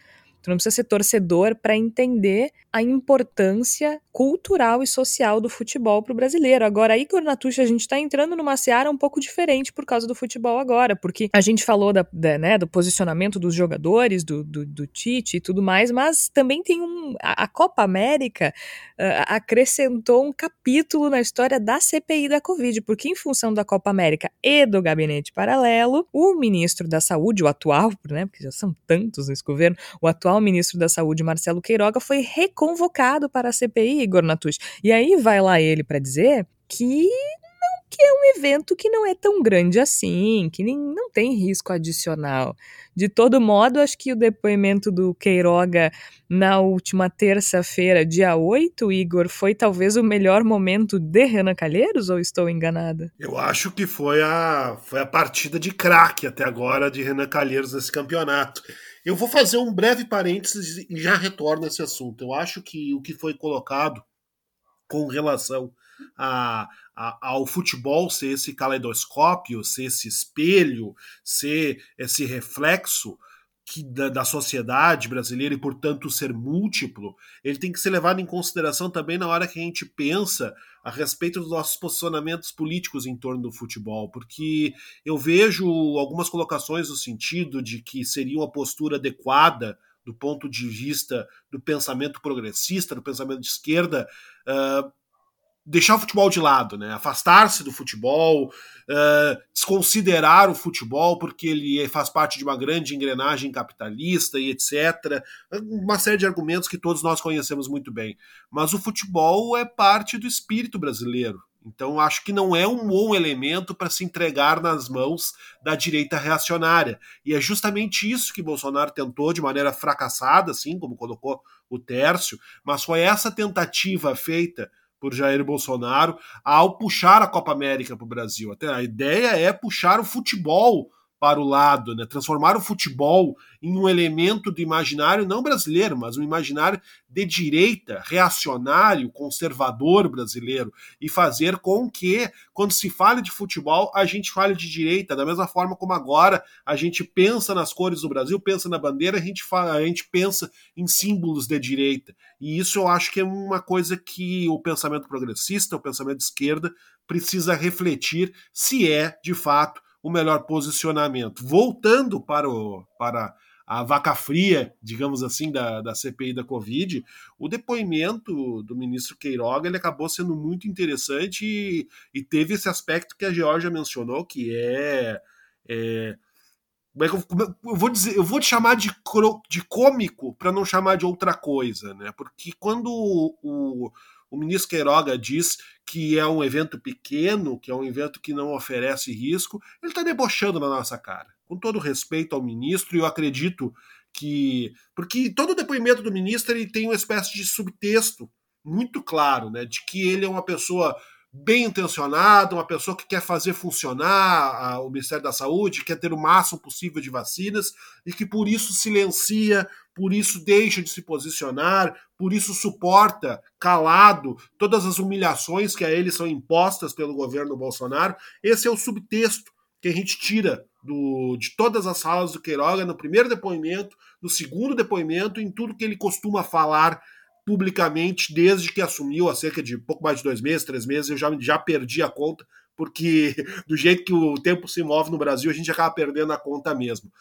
Tu não precisa ser torcedor para entender a importância cultural e social do futebol para o brasileiro. Agora, aí, Cornatuxa, a gente está entrando numa seara um pouco diferente por causa do futebol agora, porque a gente falou da, da né, do posicionamento dos jogadores, do, do, do, Tite e tudo mais, mas também tem um. A, a Copa América uh, acrescentou um capítulo na história da CPI da Covid, porque em função da Copa América e do gabinete paralelo, o ministro da Saúde, o atual, né, porque já são tantos nesse governo, o atual atual ministro da Saúde, Marcelo Queiroga, foi reconvocado para a CPI, Igor Natush. E aí vai lá ele para dizer que que é um evento que não é tão grande assim, que nem, não tem risco adicional. De todo modo, acho que o depoimento do Queiroga na última terça-feira, dia 8, Igor, foi talvez o melhor momento de Renan Calheiros, ou estou enganada? Eu acho que foi a, foi a partida de craque até agora de Renan Calheiros nesse campeonato. Eu vou fazer um breve parênteses e já retorno a esse assunto. Eu acho que o que foi colocado com relação a, a, ao futebol ser esse caleidoscópio, ser esse espelho, ser esse reflexo que, da, da, sociedade brasileira e, portanto, ser múltiplo, ele tem que ser levado em consideração também na hora que a gente pensa a respeito dos nossos posicionamentos políticos em torno do futebol, porque eu vejo algumas colocações no sentido de que seria uma postura adequada do ponto de vista do pensamento progressista, do pensamento de esquerda, uh, deixar o futebol de lado, né? afastar-se do futebol, uh, desconsiderar o futebol porque ele faz parte de uma grande engrenagem capitalista e etc. Uma série de argumentos que todos nós conhecemos muito bem. Mas o futebol é parte do espírito brasileiro. Então, acho que não é um bom elemento para se entregar nas mãos da direita reacionária. E é justamente isso que Bolsonaro tentou de maneira fracassada, assim como colocou o Tércio, mas foi essa tentativa feita por Jair Bolsonaro ao puxar a Copa América para o Brasil. Até a ideia é puxar o futebol para o lado, né? transformar o futebol em um elemento do imaginário não brasileiro, mas um imaginário de direita, reacionário, conservador brasileiro, e fazer com que, quando se fale de futebol, a gente fale de direita, da mesma forma como agora a gente pensa nas cores do Brasil, pensa na bandeira, a gente, fala, a gente pensa em símbolos de direita. E isso eu acho que é uma coisa que o pensamento progressista, o pensamento de esquerda, precisa refletir se é, de fato, o melhor posicionamento. Voltando para, o, para a vaca fria, digamos assim, da, da CPI da Covid, o depoimento do ministro Queiroga ele acabou sendo muito interessante e, e teve esse aspecto que a Georgia mencionou, que é, é como é que eu, eu, vou dizer, eu vou te chamar de, de cômico para não chamar de outra coisa, né? Porque quando o, o, o ministro Queiroga diz que é um evento pequeno, que é um evento que não oferece risco, ele está debochando na nossa cara. Com todo respeito ao ministro, eu acredito que. Porque todo depoimento do ministro ele tem uma espécie de subtexto muito claro, né? De que ele é uma pessoa bem intencionada, uma pessoa que quer fazer funcionar o Ministério da Saúde, quer ter o máximo possível de vacinas e que por isso silencia, por isso deixa de se posicionar, por isso suporta calado todas as humilhações que a ele são impostas pelo governo Bolsonaro. Esse é o subtexto que a gente tira do, de todas as falas do Queiroga no primeiro depoimento, no segundo depoimento, em tudo que ele costuma falar publicamente desde que assumiu há cerca de pouco mais de dois meses, três meses, eu já, já perdi a conta, porque [laughs] do jeito que o tempo se move no Brasil, a gente acaba perdendo a conta mesmo.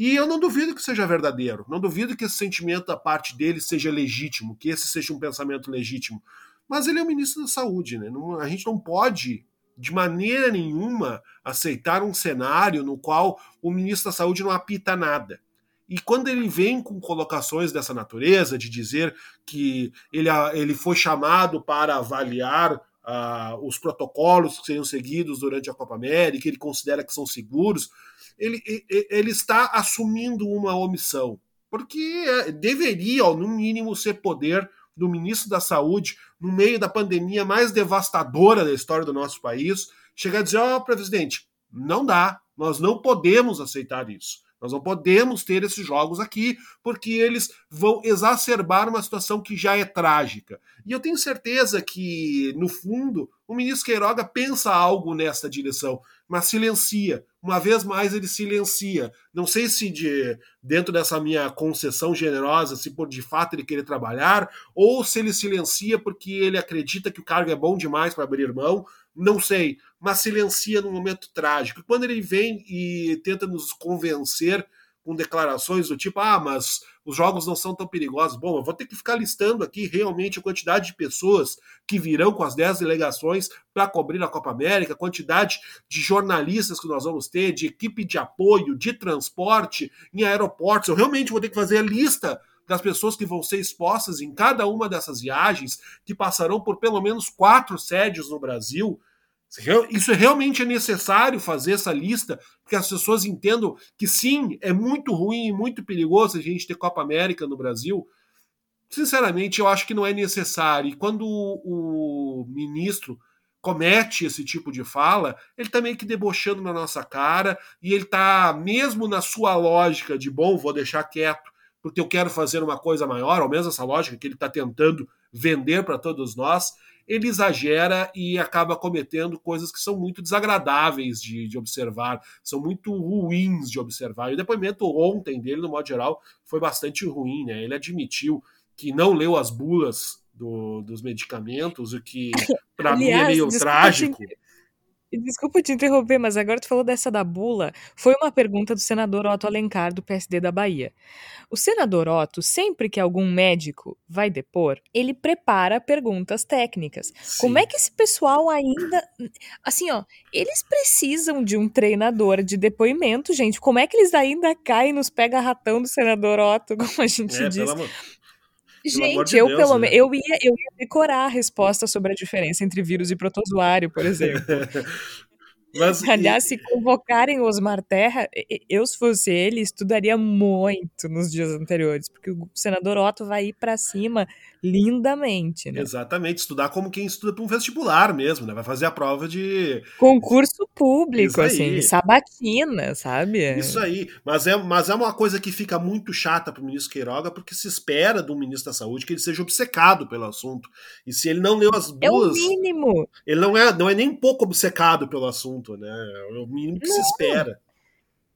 E eu não duvido que seja verdadeiro, não duvido que esse sentimento da parte dele seja legítimo, que esse seja um pensamento legítimo. Mas ele é o ministro da Saúde, né? Não, a gente não pode, de maneira nenhuma, aceitar um cenário no qual o ministro da Saúde não apita nada. E quando ele vem com colocações dessa natureza, de dizer que ele, ele foi chamado para avaliar uh, os protocolos que seriam seguidos durante a Copa América, ele considera que são seguros, ele, ele está assumindo uma omissão, porque é, deveria, no mínimo, ser poder do ministro da Saúde, no meio da pandemia mais devastadora da história do nosso país, chegar a dizer: ó, oh, presidente, não dá, nós não podemos aceitar isso. Nós não podemos ter esses jogos aqui, porque eles vão exacerbar uma situação que já é trágica. E eu tenho certeza que, no fundo, o ministro Queiroga pensa algo nessa direção, mas silencia. Uma vez mais ele silencia. Não sei se de dentro dessa minha concessão generosa, se por de fato ele querer trabalhar, ou se ele silencia porque ele acredita que o cargo é bom demais para abrir mão, não sei, mas silencia num momento trágico. Quando ele vem e tenta nos convencer com declarações do tipo: ah, mas os jogos não são tão perigosos. Bom, eu vou ter que ficar listando aqui realmente a quantidade de pessoas que virão com as 10 delegações para cobrir a Copa América, a quantidade de jornalistas que nós vamos ter, de equipe de apoio, de transporte em aeroportos. Eu realmente vou ter que fazer a lista das pessoas que vão ser expostas em cada uma dessas viagens, que passarão por pelo menos quatro sédios no Brasil. Isso realmente é necessário fazer essa lista, porque as pessoas entendam que sim, é muito ruim e muito perigoso a gente ter Copa América no Brasil. Sinceramente, eu acho que não é necessário. E quando o, ministro comete esse tipo de fala, ele está meio que debochando na nossa cara e ele está, mesmo na sua lógica de bom, vou deixar quieto, porque eu quero fazer uma coisa maior, ao menos essa lógica que ele está tentando vender para todos nós, ele exagera e acaba cometendo coisas que são muito desagradáveis de, de observar, são muito ruins de observar. E o depoimento ontem dele, no modo geral, foi bastante ruim. Né? Ele admitiu que não leu as bulas do, dos medicamentos, o que para [laughs] mim é meio trágico. Desculpa te interromper, mas agora tu falou dessa da bula. Foi uma pergunta do senador Otto Alencar, do PSD da Bahia. O senador Otto, sempre que algum médico vai depor, ele prepara perguntas técnicas. Sim. Como é que esse pessoal ainda. Assim, ó, eles precisam de um treinador de depoimento, gente. Como é que eles ainda caem nos pega-ratão do senador Otto, [laughs] como a gente é, diz? Gente, eu Deus, pelo menos né? eu ia, eu ia decorar a resposta sobre a diferença entre vírus e protozoário, por [laughs] exemplo. Mas, [laughs] Aliás, se convocarem Osmar Terra, eu, se fosse ele, estudaria muito nos dias anteriores, porque o senador Otto vai ir para cima lindamente, né? Exatamente, estudar como quem estuda para um vestibular mesmo, né? Vai fazer a prova de concurso público, assim, sabatina, sabe? Isso aí, mas é, mas é uma coisa que fica muito chata para o ministro Queiroga, porque se espera do ministro da Saúde que ele seja obcecado pelo assunto. E se ele não leu as duas, é o mínimo. Ele não é, não é nem um pouco obcecado pelo assunto, né? É o mínimo que não. se espera.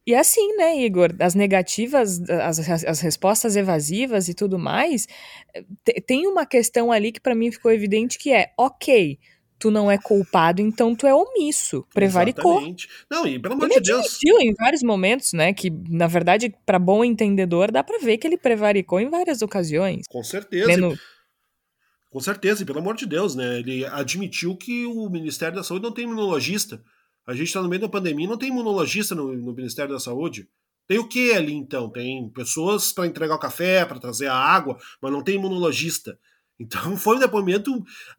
E assim, né, Igor, as negativas, as, as respostas evasivas e tudo mais, tem uma questão ali que para mim ficou evidente que é, ok, tu não é culpado, então tu é omisso, prevaricou. Exatamente. Não, e pelo amor ele de Deus. admitiu em vários momentos, né, que na verdade, para bom entendedor, dá para ver que ele prevaricou em várias ocasiões. Com certeza. Com certeza, e pelo amor de Deus, né, ele admitiu que o Ministério da Saúde não tem imunologista. A gente está no meio da pandemia, não tem imunologista no, no Ministério da Saúde. Tem o que ali então? Tem pessoas para entregar o café, para trazer a água, mas não tem imunologista. Então [laughs] foi um depoimento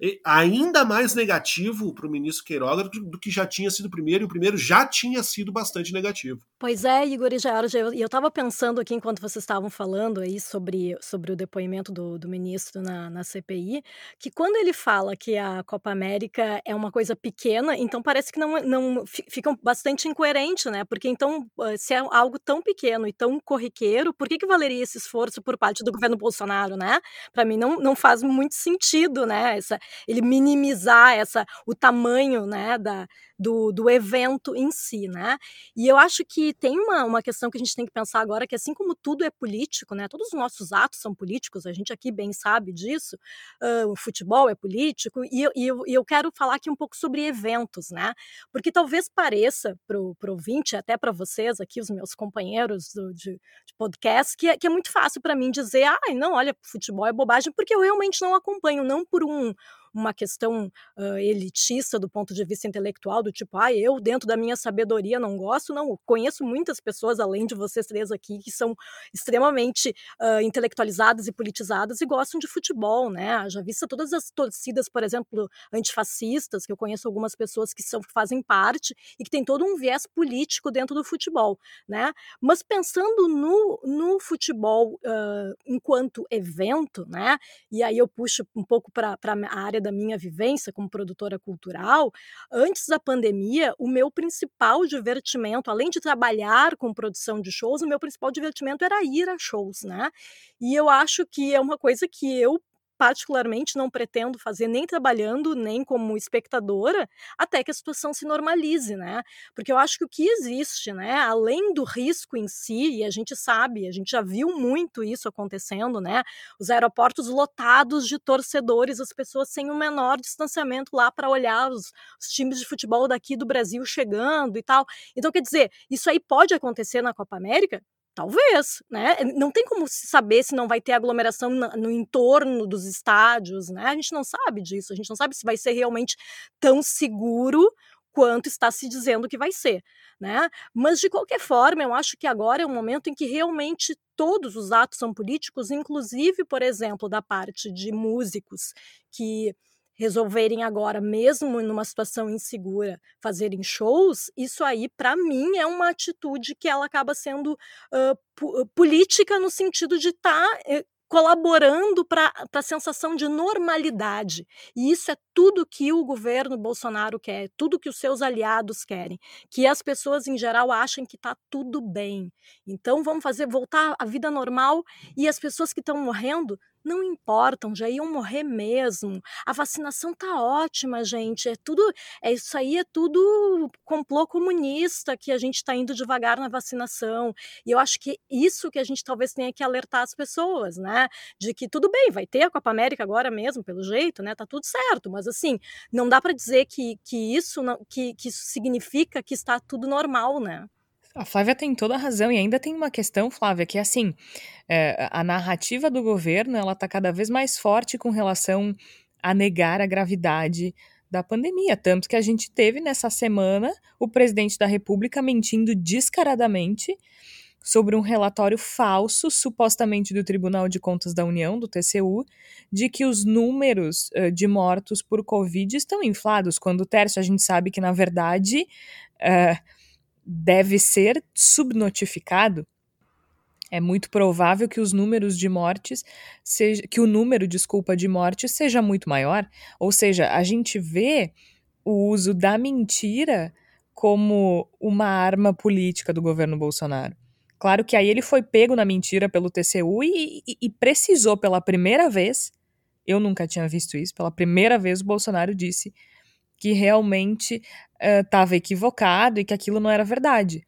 eh, ainda mais negativo para o ministro Queiroga do que já tinha sido o primeiro, e o primeiro já tinha sido bastante negativo. Pois é, Igor e George, eu estava pensando aqui enquanto vocês estavam falando aí sobre, sobre o depoimento do, do ministro na, na CPI, que quando ele fala que a Copa América é uma coisa pequena, então parece que não, não fica bastante incoerente, né? Porque então, se é algo tão pequeno e tão corriqueiro, por que, que valeria esse esforço por parte do governo Bolsonaro, né? Para mim não, não faz sentido, né? Essa, ele minimizar essa, o tamanho né, da, do, do evento em si, né? E eu acho que tem uma, uma questão que a gente tem que pensar agora, que assim como tudo é político, né? Todos os nossos atos são políticos, a gente aqui bem sabe disso, uh, o futebol é político, e, e, eu, e eu quero falar aqui um pouco sobre eventos, né? Porque talvez pareça para o ouvinte, até para vocês aqui, os meus companheiros do, de, de podcast, que é, que é muito fácil para mim dizer, ah, não, olha, futebol é bobagem, porque eu realmente não acompanho, não por um uma questão uh, elitista do ponto de vista intelectual, do tipo, ah, eu dentro da minha sabedoria não gosto, não. Conheço muitas pessoas, além de vocês três aqui, que são extremamente uh, intelectualizadas e politizadas e gostam de futebol, né? Já vista todas as torcidas, por exemplo, antifascistas, que eu conheço algumas pessoas que são, fazem parte e que tem todo um viés político dentro do futebol, né? Mas pensando no, no futebol uh, enquanto evento, né? E aí eu puxo um pouco para a área da minha vivência como produtora cultural, antes da pandemia, o meu principal divertimento, além de trabalhar com produção de shows, o meu principal divertimento era ir a shows, né? E eu acho que é uma coisa que eu particularmente não pretendo fazer nem trabalhando, nem como espectadora, até que a situação se normalize, né? Porque eu acho que o que existe, né, além do risco em si, e a gente sabe, a gente já viu muito isso acontecendo, né? Os aeroportos lotados de torcedores, as pessoas sem o menor distanciamento lá para olhar os, os times de futebol daqui do Brasil chegando e tal. Então, quer dizer, isso aí pode acontecer na Copa América? Talvez, né? Não tem como saber se não vai ter aglomeração no entorno dos estádios, né? A gente não sabe disso, a gente não sabe se vai ser realmente tão seguro quanto está se dizendo que vai ser, né? Mas de qualquer forma, eu acho que agora é um momento em que realmente todos os atos são políticos, inclusive, por exemplo, da parte de músicos que resolverem agora, mesmo numa situação insegura, fazerem shows, isso aí, para mim, é uma atitude que ela acaba sendo uh, política no sentido de estar tá, eh, colaborando para a sensação de normalidade. E isso é tudo que o governo Bolsonaro quer, tudo que os seus aliados querem, que as pessoas em geral achem que está tudo bem. Então vamos fazer voltar à vida normal e as pessoas que estão morrendo não importam, já iam morrer mesmo. A vacinação tá ótima, gente. É tudo, é isso aí é tudo complô comunista que a gente está indo devagar na vacinação. E eu acho que isso que a gente talvez tenha que alertar as pessoas, né? De que tudo bem, vai ter a Copa América agora mesmo, pelo jeito, né? Tá tudo certo, mas assim, não dá para dizer que, que isso não, que, que isso significa que está tudo normal, né? A Flávia tem toda a razão, e ainda tem uma questão, Flávia, que é assim: é, a narrativa do governo ela está cada vez mais forte com relação a negar a gravidade da pandemia. Tanto que a gente teve nessa semana o presidente da República mentindo descaradamente sobre um relatório falso, supostamente do Tribunal de Contas da União, do TCU, de que os números uh, de mortos por Covid estão inflados, quando o Tércio a gente sabe que, na verdade, uh, deve ser subnotificado. É muito provável que os números de mortes seja, que o número, desculpa, de mortes seja muito maior. Ou seja, a gente vê o uso da mentira como uma arma política do governo Bolsonaro. Claro que aí ele foi pego na mentira pelo TCU e, e, e precisou pela primeira vez, eu nunca tinha visto isso, pela primeira vez o Bolsonaro disse que realmente estava uh, equivocado e que aquilo não era verdade.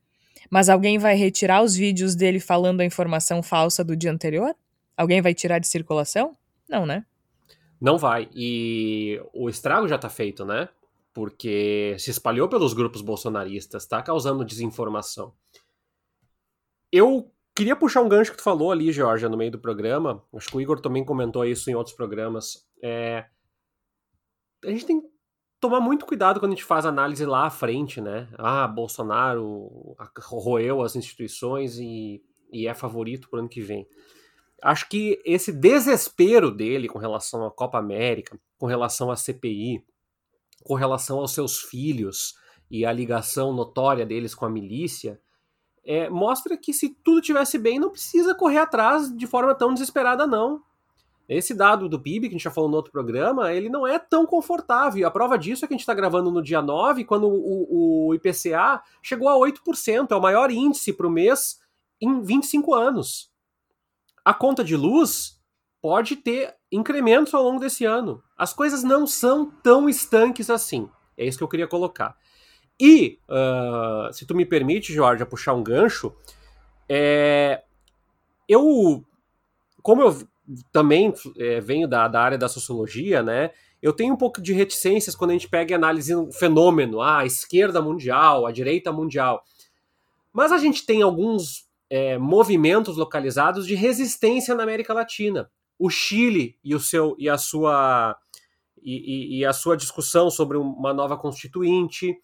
Mas alguém vai retirar os vídeos dele falando a informação falsa do dia anterior? Alguém vai tirar de circulação? Não, né? Não vai. E o estrago já está feito, né? Porque se espalhou pelos grupos bolsonaristas, está causando desinformação. Eu queria puxar um gancho que tu falou ali, Georgia, no meio do programa. Acho que o Igor também comentou isso em outros programas. É... A gente tem tomar muito cuidado quando a gente faz análise lá à frente, né? Ah, Bolsonaro roeu as instituições e, e é favorito para o ano que vem. Acho que esse desespero dele com relação à Copa América, com relação à CPI, com relação aos seus filhos e a ligação notória deles com a milícia, é, mostra que se tudo tivesse bem, não precisa correr atrás de forma tão desesperada, não. Esse dado do PIB, que a gente já falou no outro programa, ele não é tão confortável. A prova disso é que a gente está gravando no dia 9, quando o, o, IPCA chegou a 8%, é o maior índice para o mês em 25 anos. A conta de luz pode ter incrementos ao longo desse ano. As coisas não são tão estanques assim. É isso que eu queria colocar. E, uh, se tu me permite, Jorge, puxar um gancho, é, eu, como eu também é, venho da, da área da sociologia, né? Eu tenho um pouco de reticências quando a gente pega e analisa um fenômeno, ah, a esquerda mundial, a direita mundial. Mas a gente tem alguns é, movimentos localizados de resistência na América Latina. O Chile e o seu e a sua e, e, e a sua discussão sobre uma nova constituinte,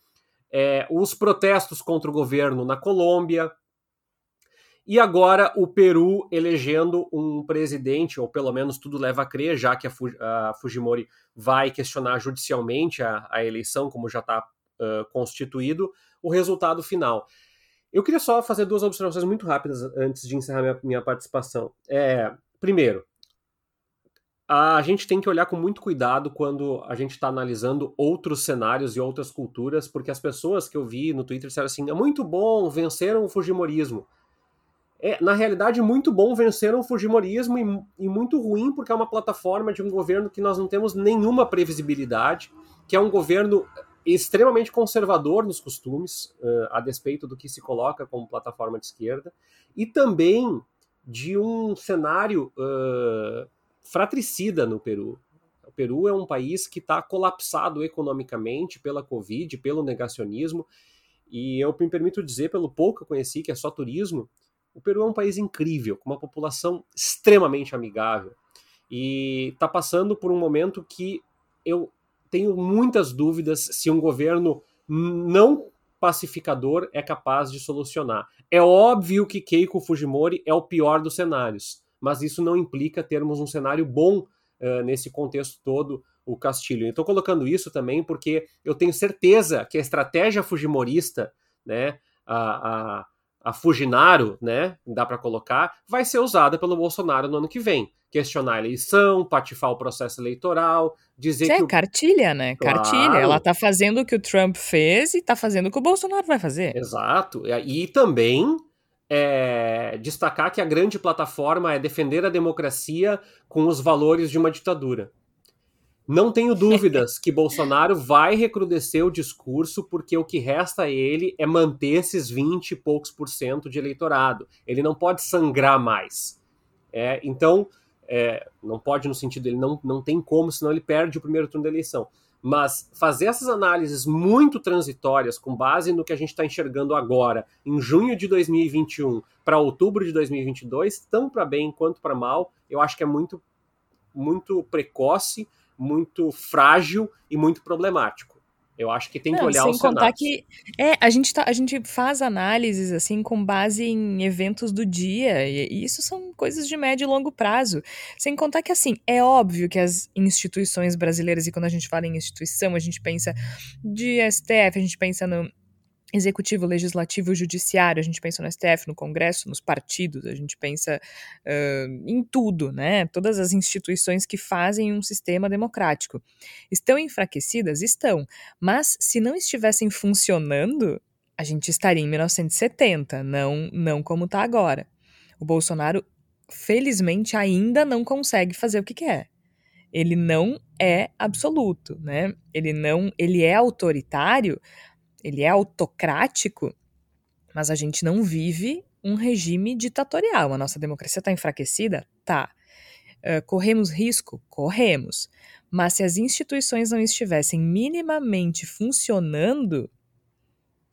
é, os protestos contra o governo na Colômbia, e agora o Peru elegendo um presidente, ou pelo menos tudo leva a crer, já que a, Fujimori vai questionar judicialmente a, a eleição, como já está uh, constituído, o resultado final. Eu queria só fazer duas observações muito rápidas antes de encerrar minha, minha participação. É, primeiro, a gente tem que olhar com muito cuidado quando a gente está analisando outros cenários e outras culturas, porque as pessoas que eu vi no Twitter disseram assim: é muito bom, venceram o Fujimorismo é, na realidade, muito bom vencer o Fujimorismo e, e, muito ruim porque é uma plataforma de um governo que nós não temos nenhuma previsibilidade, que é um governo extremamente conservador nos costumes, uh, a despeito do que se coloca como plataforma de esquerda, e também de um cenário uh, fratricida no Peru. O Peru é um país que está colapsado economicamente pela Covid, pelo negacionismo, e eu me permito dizer, pelo pouco que eu conheci, que é só turismo, o Peru é um país incrível, com uma população extremamente amigável. E está passando por um momento que eu tenho muitas dúvidas se um governo não pacificador é capaz de solucionar. É óbvio que Keiko Fujimori é o pior dos cenários, mas isso não implica termos um cenário bom uh, nesse contexto todo, o Castilho. Estou colocando isso também porque eu tenho certeza que a estratégia fujimorista, né, a, a a Fujinaro, né, dá para colocar, vai ser usada pelo Bolsonaro no ano que vem. Questionar a eleição, patifar o processo eleitoral, dizer Isso que. É o... cartilha, né? Claro. Cartilha. Ela tá fazendo o que o Trump fez e tá fazendo o que o Bolsonaro vai fazer. Exato. E também é, destacar que a grande plataforma é defender a democracia com os valores de uma ditadura. Não tenho dúvidas que Bolsonaro vai recrudescer o discurso, porque o que resta a ele é manter esses 20 e poucos por cento de eleitorado. Ele não pode sangrar mais. É, então, é, não pode no sentido, ele não, não tem como, senão ele perde o primeiro turno da eleição. Mas fazer essas análises muito transitórias, com base no que a gente está enxergando agora, em junho de 2021 para outubro de 2022, tanto para bem quanto para mal, eu acho que é muito, muito precoce muito frágil e muito problemático. Eu acho que tem que olhar sem os contar cenários. que é a gente tá, a gente faz análises assim com base em eventos do dia e, e isso são coisas de médio e longo prazo. Sem contar que assim é óbvio que as instituições brasileiras e quando a gente fala em instituição a gente pensa de STF, a gente pensa no executivo, legislativo, judiciário, a gente pensa no STF, no Congresso, nos partidos, a gente pensa uh, em tudo, né? Todas as instituições que fazem um sistema democrático. Estão enfraquecidas? Estão. Mas se não estivessem funcionando, a gente estaria em 1970, não, não como está agora. O Bolsonaro, felizmente, ainda não consegue fazer o que quer. Ele não é absoluto, né? Ele não, ele é autoritário, ele é autocrático, mas a gente não vive um regime ditatorial. A nossa democracia está enfraquecida? Tá. Uh, corremos risco? Corremos. Mas se as instituições não estivessem minimamente funcionando,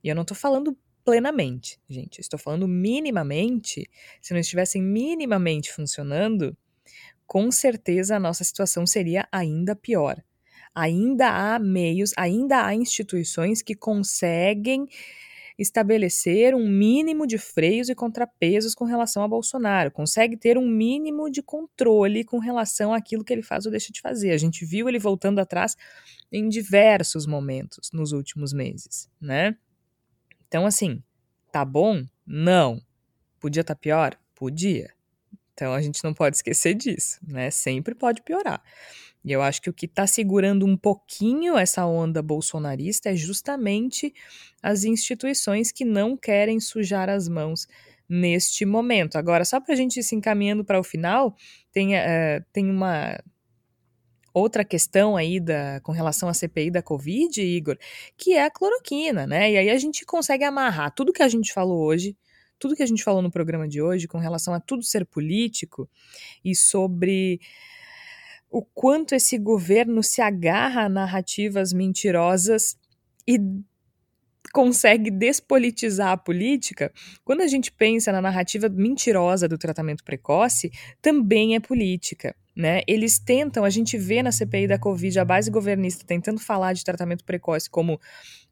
e eu não estou falando plenamente, gente, estou falando minimamente, se não estivessem minimamente funcionando, com certeza a nossa situação seria ainda pior ainda há meios, ainda há instituições que conseguem estabelecer um mínimo de freios e contrapesos com relação a Bolsonaro, consegue ter um mínimo de controle com relação àquilo que ele faz ou deixa de fazer. A gente viu ele voltando atrás em diversos momentos nos últimos meses, né? Então, assim, tá bom? Não. Podia estar tá pior? Podia. Então a gente não pode esquecer disso, né? Sempre pode piorar. E eu acho que o que está segurando um pouquinho essa onda bolsonarista é justamente as instituições que não querem sujar as mãos neste momento. Agora, só para a gente ir se encaminhando para o final, tem, uh, tem uma outra questão aí da, com relação à CPI da Covid, Igor, que é a cloroquina, né? E aí a gente consegue amarrar tudo que a gente falou hoje, tudo que a gente falou no programa de hoje com relação a tudo ser político e sobre o quanto esse governo se agarra a narrativas mentirosas e consegue despolitizar a política, quando a gente pensa na narrativa mentirosa do tratamento precoce, também é política. Né? Eles tentam, a gente vê na CPI da Covid a base governista tentando falar de tratamento precoce como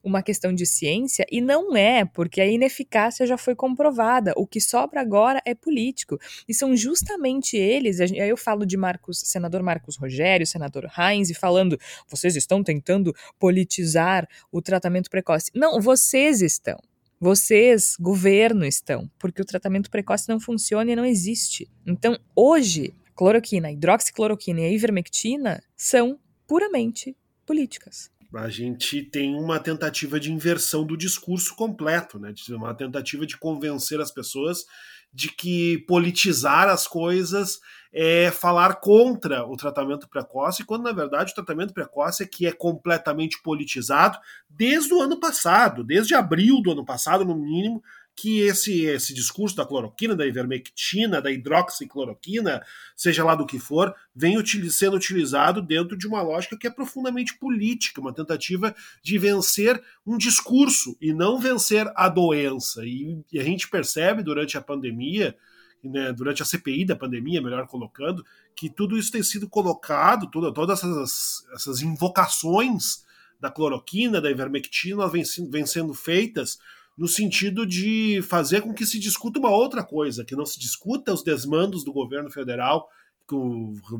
uma questão de ciência, e não é, porque a ineficácia já foi comprovada. O que sobra agora é político. E são justamente eles, aí eu falo de Marcos, senador Marcos Rogério, senador Heinz, falando, vocês estão tentando politizar o tratamento precoce. Não, vocês estão. Vocês, governo, estão, porque o tratamento precoce não funciona e não existe. Então, hoje, cloroquina, hidroxicloroquina e a ivermectina são puramente políticas. A gente tem uma tentativa de inversão do discurso completo, né? uma tentativa de convencer as pessoas de que politizar as coisas é falar contra o tratamento precoce, quando na verdade o tratamento precoce é que é completamente politizado desde o ano passado, desde abril do ano passado, no mínimo, que esse, esse discurso da cloroquina, da ivermectina, da hidroxicloroquina, seja lá do que for, vem util sendo utilizado dentro de uma lógica que é profundamente política, uma tentativa de vencer um discurso e não vencer a doença. E, e a gente percebe durante a pandemia, né, durante a CPI da pandemia, melhor colocando, que tudo isso tem sido colocado, toda, todas essas, essas invocações da cloroquina, da ivermectina, vêm vem sendo feitas no sentido de fazer com que se discuta uma outra coisa, que não se discuta os desmandos do governo federal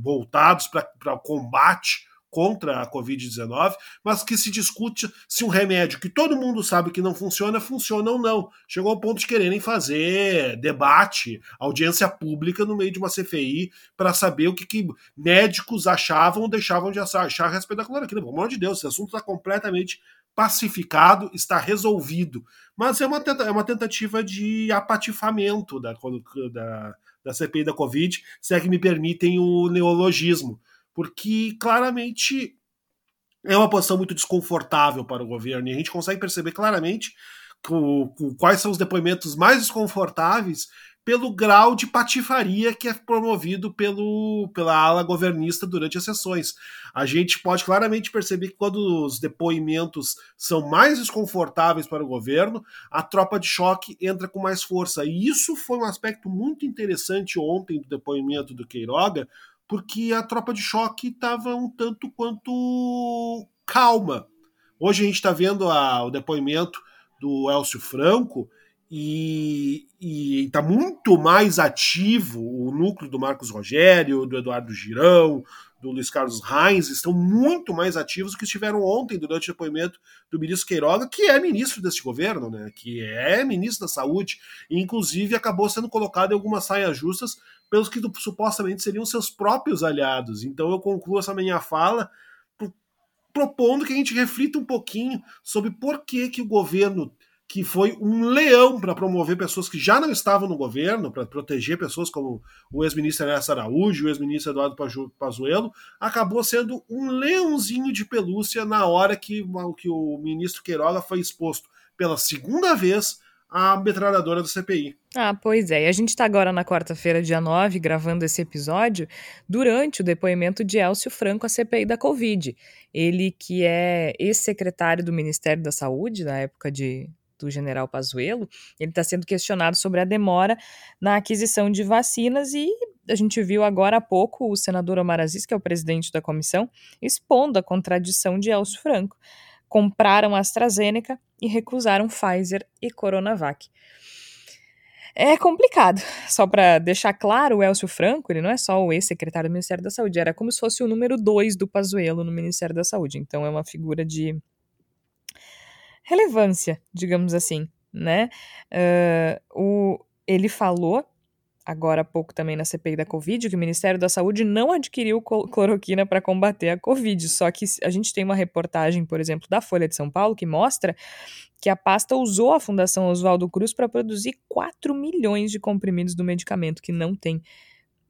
voltados para o combate contra a Covid-19, mas que se discute se um remédio que todo mundo sabe que não funciona, funciona ou não. Chegou ao ponto de quererem fazer debate, audiência pública no meio de uma CFI para saber o que, que, médicos achavam ou deixavam de achar a respeito da cloroquina. Pelo amor de Deus, esse assunto está completamente pacificado, está resolvido. Mas é uma, é uma tentativa de apatifamento da, da, da CPI da Covid, se é que me permitem o neologismo. Porque claramente é uma posição muito desconfortável para o governo e a gente consegue perceber claramente com, com quais são os depoimentos mais desconfortáveis pelo grau de patifaria que é promovido pelo, pela ala governista durante as sessões. A gente pode claramente perceber que quando os depoimentos são mais desconfortáveis para o governo, a tropa de choque entra com mais força. E isso foi um aspecto muito interessante ontem do depoimento do Queiroga, porque a tropa de choque estava um tanto quanto calma Hoje a gente está vendo a, o depoimento do Elcio Franco e está muito mais ativo o núcleo do Marcos Rogério, do Eduardo Girão, do Luiz Carlos Reins, estão muito mais ativos do que estiveram ontem durante o depoimento do ministro Queiroga, que é ministro deste governo, né, que é ministro da Saúde, e inclusive acabou sendo colocado em algumas saias justas pelos que supostamente seriam seus próprios aliados. Então eu concluo essa minha fala propondo que a gente reflita um pouquinho sobre por que, que o governo que foi um leão para promover pessoas que já não estavam no governo, para proteger pessoas como o ex-ministro Ernesto Araújo, o ex-ministro Eduardo Pazuello, acabou sendo um leãozinho de pelúcia na hora que, que o ministro Queiroga foi exposto pela segunda vez à metralhadora do CPI. Ah, pois é. E a gente está agora na quarta-feira, dia 9, gravando esse episódio, durante o depoimento de Elcio Franco à CPI da Covid. Ele que é ex-secretário do Ministério da Saúde, na época de do general Pazuello, ele está sendo questionado sobre a demora na aquisição de vacinas e a gente viu agora há pouco o senador Omar Aziz, que é o presidente da comissão, expondo a contradição de Elcio Franco. Compraram AstraZeneca e recusaram Pfizer e Coronavac. É complicado. Só para deixar claro, o Elcio Franco, ele não é só o ex-secretário do Ministério da Saúde, era como se fosse o número dois do Pazuello no Ministério da Saúde. Então é uma figura de relevância, digamos assim, né? Uh, o, ele falou agora há pouco também na CPI da Covid, que o Ministério da Saúde não adquiriu cloroquina para combater a Covid. Só que a gente tem uma reportagem, por exemplo, da Folha de São Paulo, que mostra que a pasta usou a Fundação Oswaldo Cruz para produzir 4 milhões de comprimidos do medicamento, que não tem,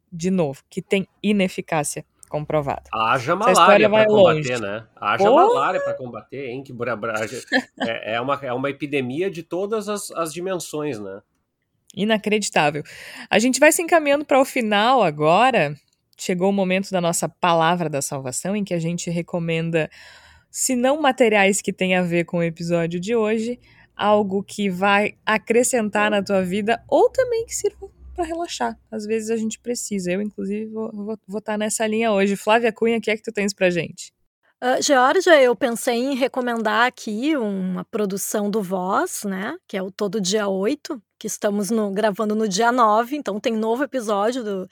de novo, que tem ineficácia comprovado. Haja malária para combater, longe. né? Haja Porra! malária para combater, hein? Que [laughs] é, é, uma, é uma epidemia de todas as, as dimensões, né? Inacreditável. A gente vai se encaminhando para o final agora. Chegou o momento da nossa palavra da salvação, em que a gente recomenda, se não materiais que têm a ver com o episódio de hoje, algo que vai acrescentar na tua vida ou também que sirva para relaxar. Às vezes a gente precisa. Eu, inclusive, vou, vou, vou estar tá nessa linha hoje. Flávia Cunha, o que é que tu tens pra gente? Uh, Georgia, eu pensei em recomendar aqui uma produção do Voz, né? Que é o Todo Dia 8, que estamos no, gravando no dia 9, então tem novo episódio do,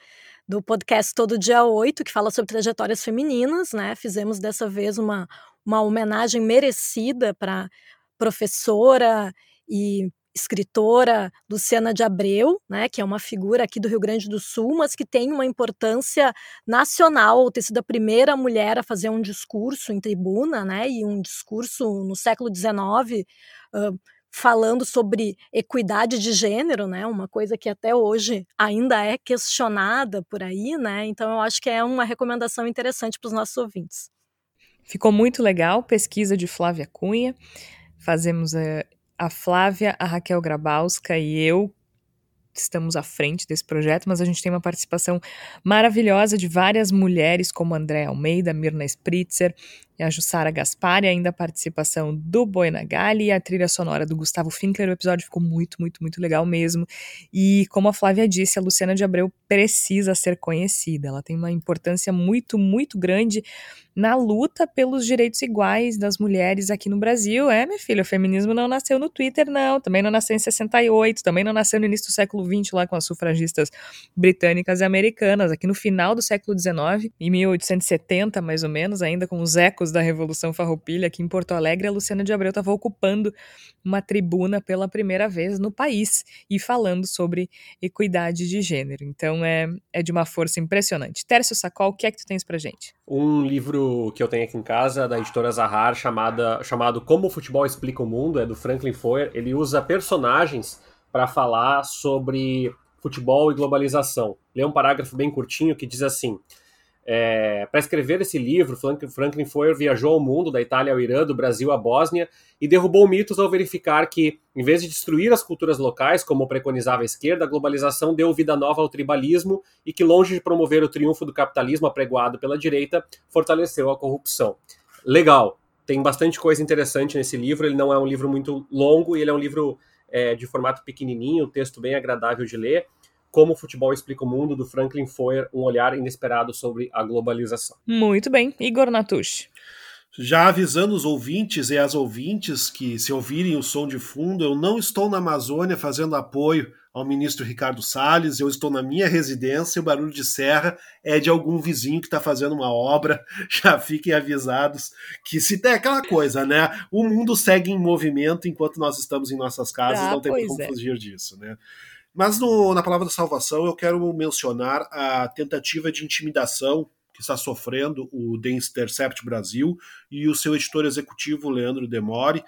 do podcast Todo Dia 8, que fala sobre trajetórias femininas, né? Fizemos dessa vez uma, uma homenagem merecida para professora e escritora Luciana de Abreu, né, que é uma figura aqui do Rio Grande do Sul, mas que tem uma importância nacional, ter sido a primeira mulher a fazer um discurso em tribuna, né, e um discurso no século XIX uh, falando sobre equidade de gênero, né, uma coisa que até hoje ainda é questionada por aí, né, então eu acho que é uma recomendação interessante para os nossos ouvintes. Ficou muito legal, pesquisa de Flávia Cunha. Fazemos uh, a Flávia, a Raquel Grabowska e eu estamos à frente desse projeto, mas a gente tem uma participação maravilhosa de várias mulheres, como André Almeida, Mirna Spritzer e a Jussara Gaspar, e ainda a participação do Boina Gali e a trilha sonora do Gustavo Finkler. O episódio ficou muito, muito, muito legal mesmo. E como a Flávia disse, a Luciana de Abreu precisa ser conhecida. Ela tem uma importância muito, muito grande na luta pelos direitos iguais das mulheres aqui no Brasil. É, minha filha, o feminismo não nasceu no Twitter, não. Também não nasceu em 68, também não nasceu no início do século XX, lá com as sufragistas britânicas e americanas. Aqui no final do século XIX, em 1870, mais ou menos, ainda com os ecos da Revolução Farroupilha, aqui em Porto Alegre, a Luciana de Abreu estava ocupando uma tribuna pela primeira vez no país e falando sobre equidade de gênero. Então é, é de uma força impressionante. Tércio Sacol, o que é que tu tens pra gente? Um livro que eu tenho aqui em casa, da editora Zahar, chamada, chamado Como o Futebol Explica o Mundo, é do Franklin Foer. Ele usa personagens para falar sobre futebol e globalização. Lê um parágrafo bem curtinho que diz assim: é, para escrever esse livro, Franklin Foer viajou ao mundo, da Itália ao Irã, do Brasil à Bósnia, e derrubou mitos ao verificar que, em vez de destruir as culturas locais, como preconizava a esquerda, a globalização deu vida nova ao tribalismo e que, longe de promover o triunfo do capitalismo apregoado pela direita, fortaleceu a corrupção. Legal, tem bastante coisa interessante nesse livro. Ele não é um livro muito longo, ele é um livro é, de formato pequenininho, texto bem agradável de ler. Como o Futebol Explica o Mundo, do Franklin Foer, um olhar inesperado sobre a globalização. Muito bem. Igor Natush. Já avisando os ouvintes e as ouvintes que, se ouvirem o som de fundo, eu não estou na Amazônia fazendo apoio ao ministro Ricardo Salles, eu estou na minha residência e o barulho de serra é de algum vizinho que está fazendo uma obra. [laughs] Já fiquem avisados que se tem aquela coisa, né? O mundo segue em movimento enquanto nós estamos em nossas casas, ah, não tem como é. fugir disso, né? Mas no, na palavra da salvação eu quero mencionar a tentativa de intimidação que está sofrendo o The Intercept Brasil e o seu editor executivo, Leandro Demore,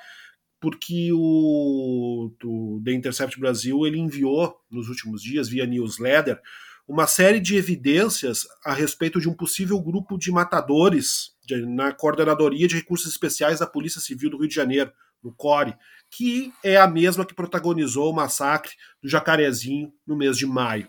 porque o, o The Intercept Brasil ele enviou nos últimos dias, via newsletter, uma série de evidências a respeito de um possível grupo de matadores de, na Coordenadoria de Recursos Especiais da Polícia Civil do Rio de Janeiro, no CORE, que é a mesma que protagonizou o massacre do Jacarezinho no mês de maio.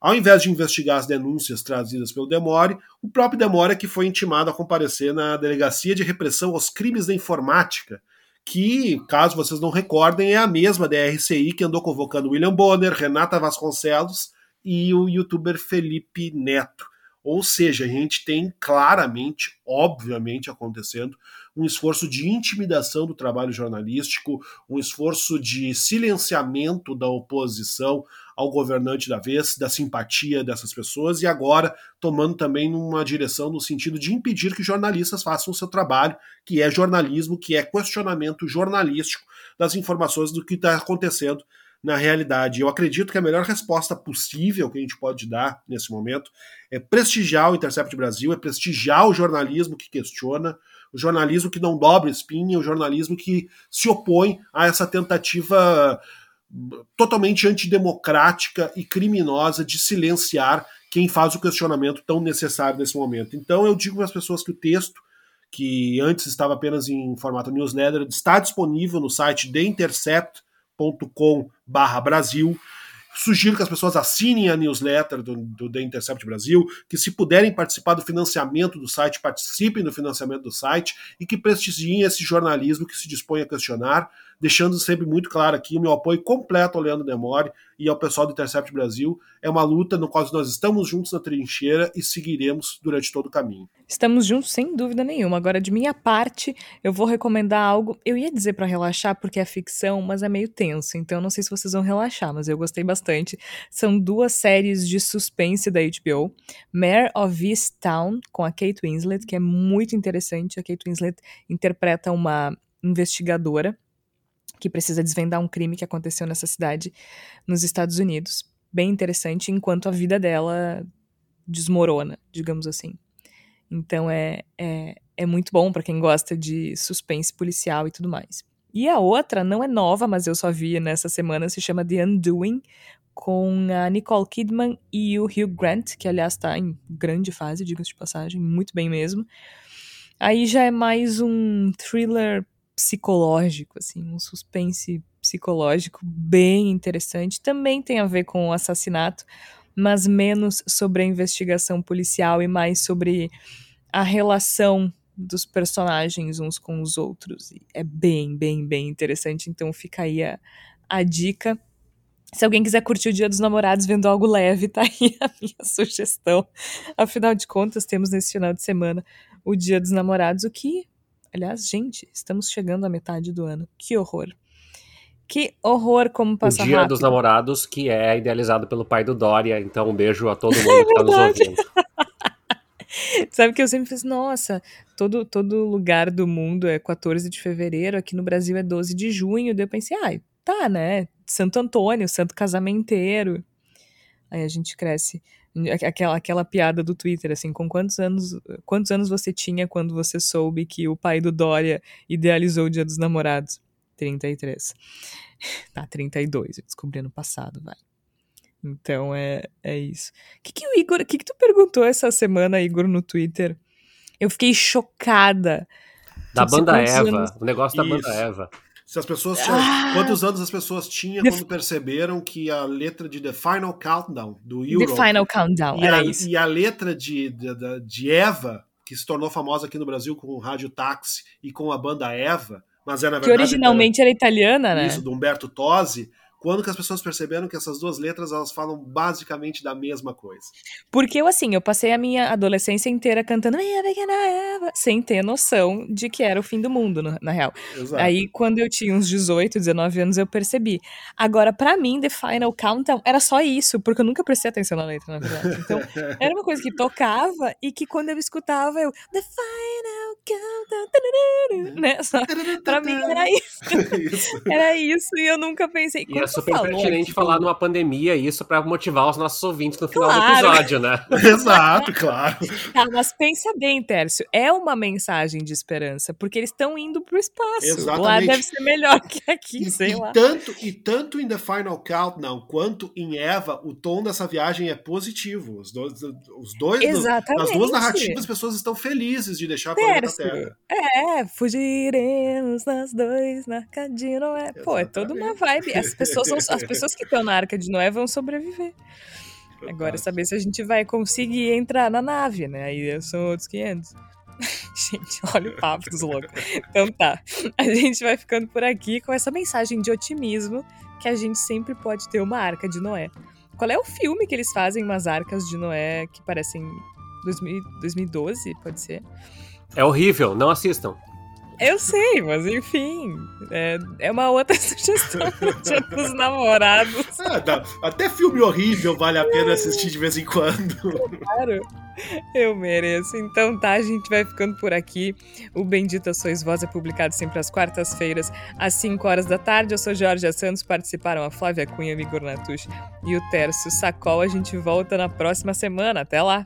Ao invés de investigar as denúncias trazidas pelo Demore, o próprio Demore é que foi intimado a comparecer na Delegacia de Repressão aos Crimes da Informática, que, caso vocês não recordem, é a mesma da RCI que andou convocando William Bonner, Renata Vasconcelos e o youtuber Felipe Neto. Ou seja, a gente tem claramente, obviamente, acontecendo um esforço de intimidação do trabalho jornalístico, um esforço de silenciamento da oposição ao governante da vez, da simpatia dessas pessoas, e agora tomando também uma direção no sentido de impedir que jornalistas façam o seu trabalho, que é jornalismo, que é questionamento jornalístico das informações do que está acontecendo na realidade. Eu acredito que a melhor resposta possível que a gente pode dar nesse momento é prestigiar o Intercept Brasil, é prestigiar o jornalismo que questiona, o jornalismo que não dobra espinha, o jornalismo que se opõe a essa tentativa totalmente antidemocrática e criminosa de silenciar quem faz o questionamento tão necessário nesse momento. Então eu digo para as pessoas que o texto, que antes estava apenas em formato newsletter, está disponível no site theintercept.com/brasil. Sugiro que as pessoas assinem a newsletter do, do The Intercept Brasil, que se puderem participar do financiamento do site, participem do financiamento do site e que prestigiem esse jornalismo que se dispõe a questionar, deixando sempre muito claro aqui o meu apoio completo ao Leandro Demore e ao pessoal do Intercept Brasil. É uma luta no qual nós estamos juntos na trincheira e seguiremos durante todo o caminho. Estamos juntos sem dúvida nenhuma. Agora, de minha parte, eu vou recomendar algo. Eu ia dizer para relaxar porque é ficção, mas é meio tenso, então não sei se vocês vão relaxar, mas eu gostei bastante. São duas séries de suspense da HBO: Mare of Easttown, com a Kate Winslet, que é muito interessante. A Kate Winslet interpreta uma investigadora que precisa desvendar um crime que aconteceu nessa cidade nos Estados Unidos. Bem interessante, enquanto a vida dela desmorona, digamos assim. Então é, é, é muito bom para quem gosta de suspense policial e tudo mais. E a outra não é nova, mas eu só vi nessa semana, se chama The Undoing, com a Nicole Kidman e o Hugh Grant, que aliás está em grande fase, diga-se de passagem, muito bem mesmo. Aí já é mais um thriller psicológico, assim, um suspense psicológico bem interessante. Também tem a ver com o assassinato, mas menos sobre a investigação policial e mais sobre a relação dos personagens uns com os outros. É bem, bem, bem interessante. Então fica aí a, a dica. Se alguém quiser curtir o Dia dos Namorados vendo algo leve, [laughs] tá aí a minha sugestão. Afinal de contas, temos nesse final de semana o Dia dos Namorados, o que Aliás, gente, estamos chegando à metade do ano. Que horror. Que horror como passa O Dia rápido. dos Namorados, que é idealizado pelo pai do Dória. Então, um beijo a todo [laughs] mundo que está nos ouvindo. [laughs] Sabe que eu sempre fiz, nossa, todo, todo lugar do mundo é 14 de fevereiro, aqui no Brasil é 12 de junho. Daí eu pensei, ai, ah, tá, né? Santo Antônio, Santo Casamenteiro. Aí a gente cresce Aquela, aquela piada do Twitter, assim, com quantos anos, quantos anos você tinha quando você soube que o pai do Dória idealizou o Dia dos Namorados? 33. [laughs] Tá, 32, eu descobri ano passado, vai. Então é, é isso. O que, que o Igor, o que, que tu perguntou essa semana, Igor, no Twitter? Eu fiquei chocada. Da banda Eva, anos... o negócio da isso. banda Eva. Se as pessoas tinham, ah! Quantos anos as pessoas tinham quando perceberam que a letra de The Final Countdown, do Euro... The Final Countdown, e a, isso. E a letra de, de, de Eva, que se tornou famosa aqui no Brasil com o Rádio Táxi e com a banda Eva, mas é na verdade... Que originalmente era, era italiana, né? Isso, do Humberto Tosi Quando que as pessoas perceberam que essas duas letras elas falam basicamente da mesma coisa? Porque eu, assim, eu passei a minha adolescência inteira cantando sem ter noção de que era o fim do mundo, na, na real. Exato. Aí, quando eu tinha uns 18, 19 anos, eu percebi. Agora, pra mim, The Final Countdown era só isso, porque eu nunca prestei atenção na letra, na verdade. Então, era uma coisa que tocava e que quando eu escutava, eu The Final Tararara, né? Só, pra mim era [laughs] isso. Isso. Era isso e eu nunca pensei. E Quando é super falou pertinente aqui, falar numa pandemia isso pra motivar os nossos ouvintes no final Claro. do episódio, né? [laughs] [laughs] Exato, claro. Tá, mas pensa bem, Tércio. É uma mensagem de esperança, porque eles estão indo pro espaço. Lá Exatamente. deve ser melhor que aqui, E, sei e lá. tanto, e tanto em The Final Countdown quanto em Eva, o tom dessa viagem é positivo. Os dois, os dois Exatamente. nas duas narrativas, as pessoas estão felizes de deixar Tércio. Terra. É, fugiremos nós dois na arca de Noé. Pô, é toda uma vibe. As pessoas, vão- as pessoas que estão na arca de Noé vão sobreviver. Agora é saber se a gente vai conseguir entrar na nave, né? Aí são outros 500. [laughs] gente, olha o papo dos loucos. Então tá, a gente vai ficando por aqui com essa mensagem de otimismo que a gente sempre pode ter uma arca de Noé. Qual é o filme que eles fazem umas arcas de Noé que parecem 2000 2012, pode ser? É horrível, não assistam. Eu sei, mas enfim, é, é uma outra [laughs] sugestão dia dos namorados, Ah, dá- até filme horrível vale a pena assistir de vez em quando. claro. Eu mereço. Então tá, a gente vai ficando por aqui. O Bendita Sois Voz é publicado sempre às quartas-feiras, às 5 horas da tarde. Eu sou Jorge Santos, participaram a Flávia Cunha, Igor Natush e o Tércio Sacol. A gente volta na próxima semana. Até lá!